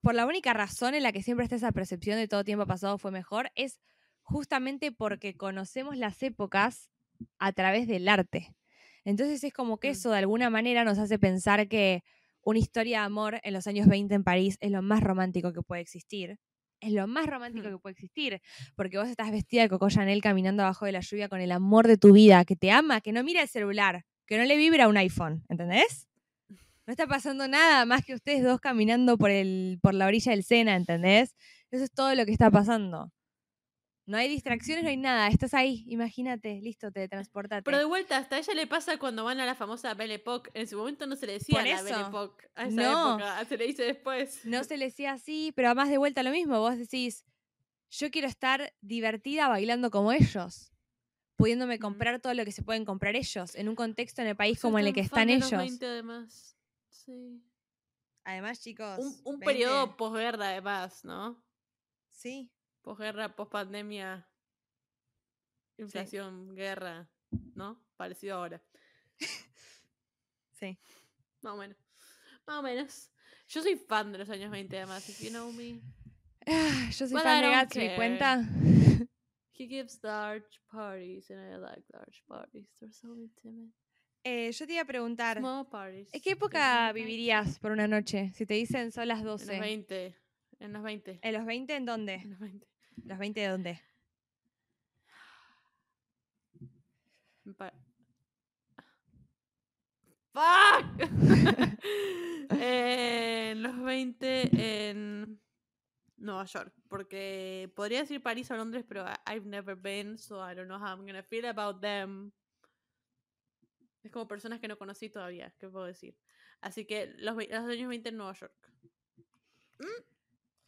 por la única razón en la que siempre está esa percepción de todo tiempo pasado fue mejor, es justamente porque conocemos las épocas a través del arte. Entonces es como que Mm. eso de alguna manera nos hace pensar que una historia de amor en los años 20 en París es lo más romántico que puede existir. Es lo más romántico que puede existir. Porque vos estás vestida de Coco Chanel caminando abajo de la lluvia con el amor de tu vida, que te ama, que no mira el celular, que no le vibra un iPhone. ¿Entendés? No está pasando nada más que ustedes dos caminando por, el, por la orilla del Sena, ¿entendés? Eso es todo lo que está pasando. No hay distracciones, no hay nada. Estás ahí, imagínate, listo, te transportate. Pero de vuelta, hasta a ella le pasa cuando van a la famosa Belle Époque. En su momento no se le decía Por la Belle. Époque a esa No. época, se le dice después. No se le decía así, pero además de vuelta lo mismo. Vos decís, yo quiero estar divertida bailando como ellos, pudiéndome comprar todo lo que se pueden comprar ellos, en un contexto en el país Soy como en el que están ellos. 20 además. Sí. Además, chicos. Un, un periodo posguerra además, ¿no? Sí. Posguerra, pospandemia, inflación, guerra, ¿no? Parecido ahora. Sí. Más o menos. Más o menos. Yo soy fan de los años 20 además, if you know me. Ah, Yo soy But fan de Gatsby. ¿cuenta? He gives large parties and I like large parties. They're so intimate. Eh, yo te iba a preguntar, Small parties. ¿en qué época vivirías por una noche? Si te dicen son las nice. 12. En los 20. En los 20. ¿En los 20 en dónde? En los 20. ¿Los 20 de dónde? Pa- ¡Fuck! en los 20 en Nueva York. Porque podría decir París o Londres, pero I've never been, so I don't know how I'm gonna feel about them. Es como personas que no conocí todavía, ¿qué puedo decir? Así que los, los años 20 en Nueva York.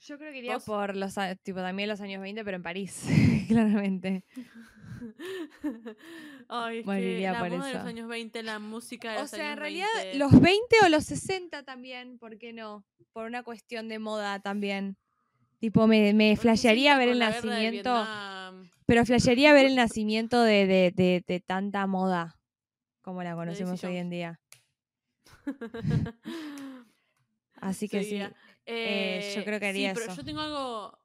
Yo creo que iría por los, a- tipo, también los años 20, pero en París, claramente. Ay, es que Moriría la por moda de los eso. años 20, la música de O los sea, en años realidad 20. los 20 o los 60 también, ¿por qué no? Por una cuestión de moda también. Tipo, me, me flashearía 60 ver el la nacimiento, pero flashearía ver el nacimiento de, de, de, de tanta moda como la conocemos hoy en día. Así que sí. Seguía. eh, yo creo que sí, haría pero eso. yo tengo algo,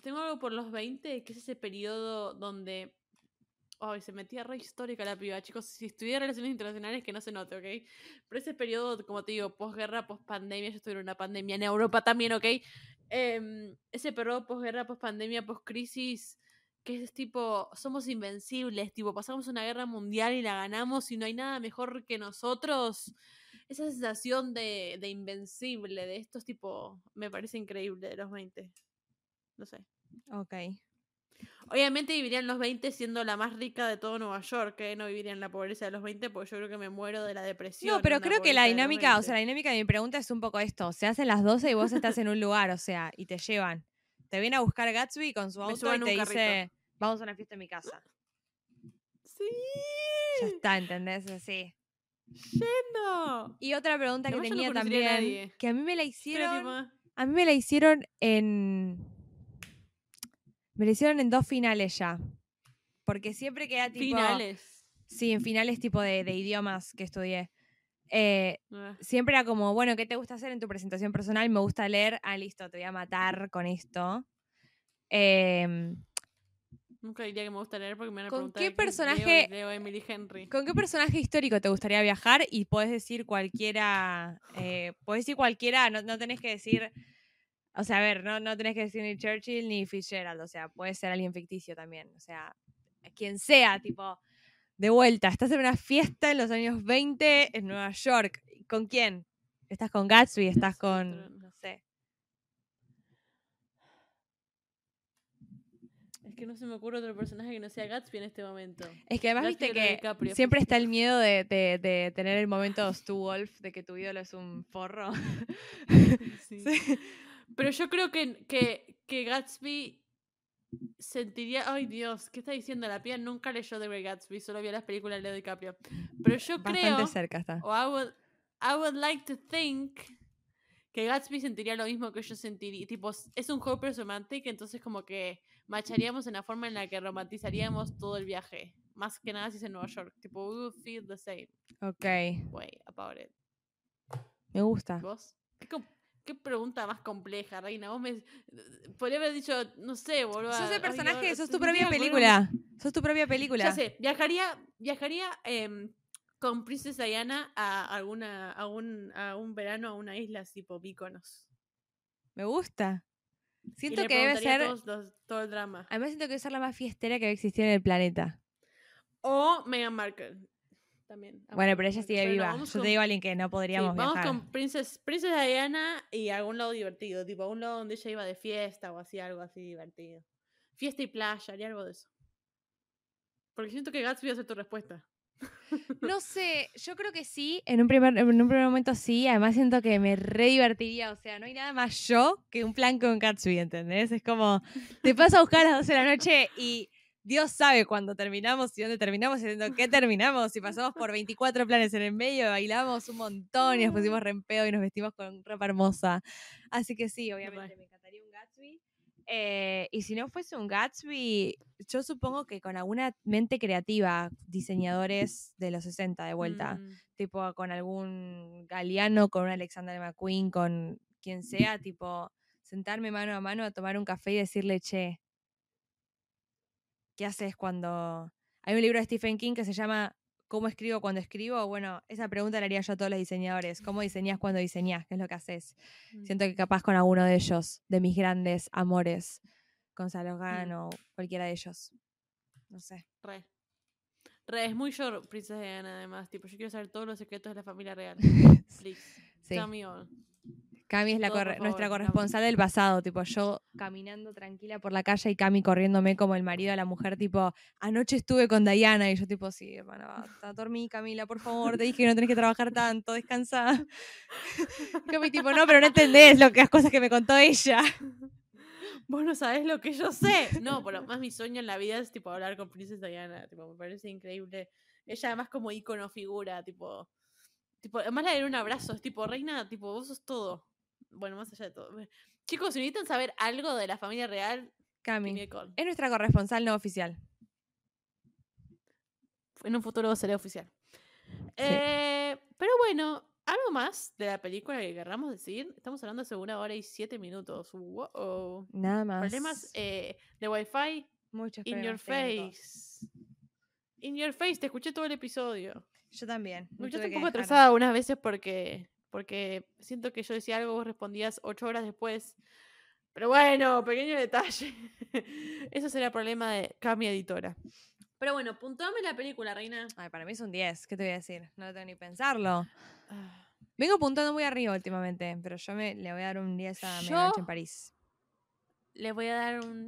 tengo algo por los 20, que es ese periodo donde... Ay, se metía re histórica la piba, chicos. Si estudié relaciones internacionales, que no se note, ¿ok? Pero ese periodo, como te digo, posguerra, pospandemia, yo estuve en una pandemia en Europa también, ¿ok? Em, ese periodo posguerra, pospandemia, poscrisis, que es tipo, somos invencibles, tipo, pasamos una guerra mundial y la ganamos y no hay nada mejor que nosotros. Esa sensación de, de invencible, de estos tipo, me parece increíble de los 20. No sé. Ok. Obviamente viviría en los 20 siendo la más rica de todo Nueva York, que no viviría en la pobreza de los 20 porque yo creo que me muero de la depresión. No, pero creo que la dinámica, o 20. sea, la dinámica de mi pregunta es un poco esto. Se hacen las 12 y vos estás en un lugar, o sea, y te llevan. Te viene a buscar Gatsby con su auto y te dice, carrito. vamos a una fiesta en mi casa. Sí, Ya está, ¿entendés? Así. No. Y otra pregunta que no tenía a también, nadie. que a mí me la hicieron, a mí me la hicieron en... Me lo hicieron en dos finales ya. Porque siempre queda tipo. Finales. Sí, en finales tipo de, de idiomas que estudié. Eh, Ah, siempre era como, bueno, ¿qué te gusta hacer en tu presentación personal? Me gusta leer. Ah, listo, te voy a matar con esto. Em, Nunca diría que me gusta leer porque me van a ¿Con qué personaje- Leo, leo Emily Henry. ¿Con qué personaje histórico te gustaría viajar? Y podés decir cualquiera. Eh, podés decir cualquiera, no, no tenés que decir. O sea, a ver, no, no tenés que decir ni Churchill ni Fitzgerald. O sea, puede ser alguien ficticio también. O sea, quien sea, tipo. De vuelta, estás en una fiesta en los años 20 en Nueva York. ¿Con quién? ¿Estás con Gatsby? ¿Estás con.? No sé. Es que no se me ocurre otro personaje que no sea Gatsby en este momento. Es que además Gatsby viste que DiCaprio, siempre está el miedo de, de- de tener el momento Stu Wolf, de que tu ídolo es un forro. Sí. Sí. Pero yo creo que, que, que Gatsby sentiría. Ay, Dios, ¿qué está diciendo? La pía nunca leyó The Great Gatsby, solo vio las películas de Leo DiCaprio. Pero yo Bastante creo. cerca está. O I would, I would like to think que Gatsby sentiría lo mismo que yo sentiría. Tipo, es un hopeless romantic, entonces como que macharíamos en la forma en la que romantizaríamos todo el viaje. Más que nada si es en Nueva York. Tipo, we would feel the same Ok, way about it. me gusta. ¿Vos? ¿Qué, qué pregunta más compleja, Reina? Vos me... Podría haber dicho, no sé, boludo. Sos el ay, personaje, ahora- sos se tu propia película. Sos tu propia película. Ya sé, viajaría, viajaría em, con Princess Diana a alguna, a un, a un verano a una isla tipo Mykonos. Me gusta. Y Siento le que debe ser. todos los- todo el drama. Además, siento que debe ser la más fiestera que existir en el planeta. O Meghan Markle. También. Bueno, pero ella sigue pero viva. vamos Yo con- te digo a alguien que no sí, podríamos vamos viajar. con Princess, Princess Diana y a algún lado divertido. Tipo, a un lado donde ella iba de fiesta o así, algo así divertido. Fiesta y playa, haría algo de eso. Porque siento que Gatsby va a ser tu respuesta. No sé, yo creo que sí. En un, primer, en un primer momento sí. Además, siento que me re divertiría. O sea, no hay nada más yo que un plan con Gatsby, ¿entendés? Es como, te paso a buscar a las 12 de la noche y Dios sabe cuándo terminamos y dónde terminamos y haciendo qué terminamos. Y pasamos por 24 planes en el medio, bailamos un montón y nos pusimos re en pedo y nos vestimos con ropa hermosa. Así que sí, obviamente me. Eh, y si no fuese un Gatsby, yo supongo que con alguna mente creativa, diseñadores de los 60 de vuelta, Mm, tipo con algún Galeano, con un Alexander McQueen, con quien sea, tipo sentarme mano a mano a tomar un café y decirle, che, ¿qué haces cuando... Hay un libro de Stephen King que se llama ¿Cómo escribo cuando escribo? Bueno, esa pregunta la haría yo a todos los diseñadores. ¿Cómo diseñás cuando diseñás? ¿Qué es lo que haces? mm. Siento que capaz con alguno de ellos, de mis grandes amores, Gonzalo Gan o cualquiera de ellos. No sé. Re. Re, es muy yo, Princesa Diana, además. Tipo, yo quiero saber todos los secretos de la familia real. Please. Sí. Tell me all. Cami es la por nuestra Cami. corresponsal del pasado, tipo yo caminando tranquila por la calle y Cami corriéndome como el marido de la mujer, tipo, anoche estuve con Diana y yo tipo, sí, hermana, dormí Camila, por favor, te dije que no tenés que trabajar tanto, descansa. Cami tipo, no, pero no entendés lo que, las cosas que me contó ella. Vos no sabés lo que yo sé. No, pero más mi sueño en la vida es tipo hablar con Princesa Diana. Tipo, me parece increíble. Ella además como icono figura, tipo. Tipo, además le daré un abrazo, es tipo, reina, tipo, vos sos todo. Bueno, más allá de todo. Chicos, si necesitan saber algo de la familia real, Cami, es nuestra corresponsal no oficial. En un futuro será oficial. Eh, pero bueno, algo más de la película que querramos decir. Estamos hablando hace una hora y siete minutos. Wow. Nada más. Problemas eh, de Wi-Fi Muchos in your face. In your face, te escuché todo el episodio. Yo también. Tuve escuchaste un poco atrasada algunas veces porque, porque siento que yo decía algo, vos respondías ocho horas después. Pero bueno, pequeño detalle. Eso será problema de Cami Editora. Pero bueno, puntuame la película, reina. Ay, para mí es un 10, ¿qué te voy a decir? No lo tengo ni pensarlo. Ah, Vengo apuntando muy arriba últimamente, pero yo me, le voy a dar un 10 a Yo- Medianoche en París. Le voy a dar un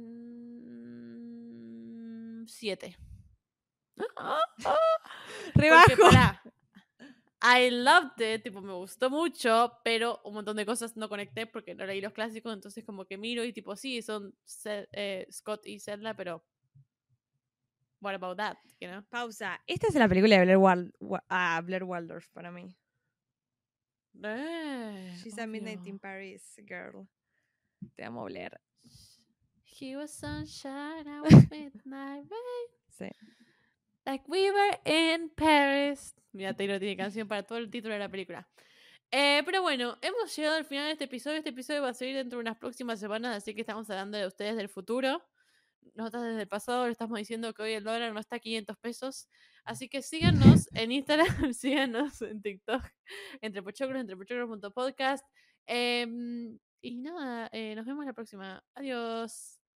7. Rebajo. I loved it, tipo, me gustó mucho, pero un montón de cosas no conecté porque no leí los clásicos, entonces como que miro y tipo, sí, son eh, Scott y Zelda, pero what about that, you know? Pausa. Esta es la película de Blair, Wal- Wa- ah, Blair Waldorf para mí. Eh, She's a Midnight in Paris, girl. Te amo, Blair. He was sunshine, I was midnight rain. Sí. Like we were in Paris. Mira, Taylor tiene canción para todo el título de la película. Eh, pero bueno, hemos llegado al final de este episodio. Este episodio va a salir dentro de unas próximas semanas, así que estamos hablando de ustedes del futuro. Nosotros desde el pasado le estamos diciendo que hoy el dólar no está a 500 pesos. Así que síganos en Instagram, síganos en TikTok, entre pochoclos, entre pochoclos.podcast. Em, y nada, eh, nos vemos la próxima. Adiós.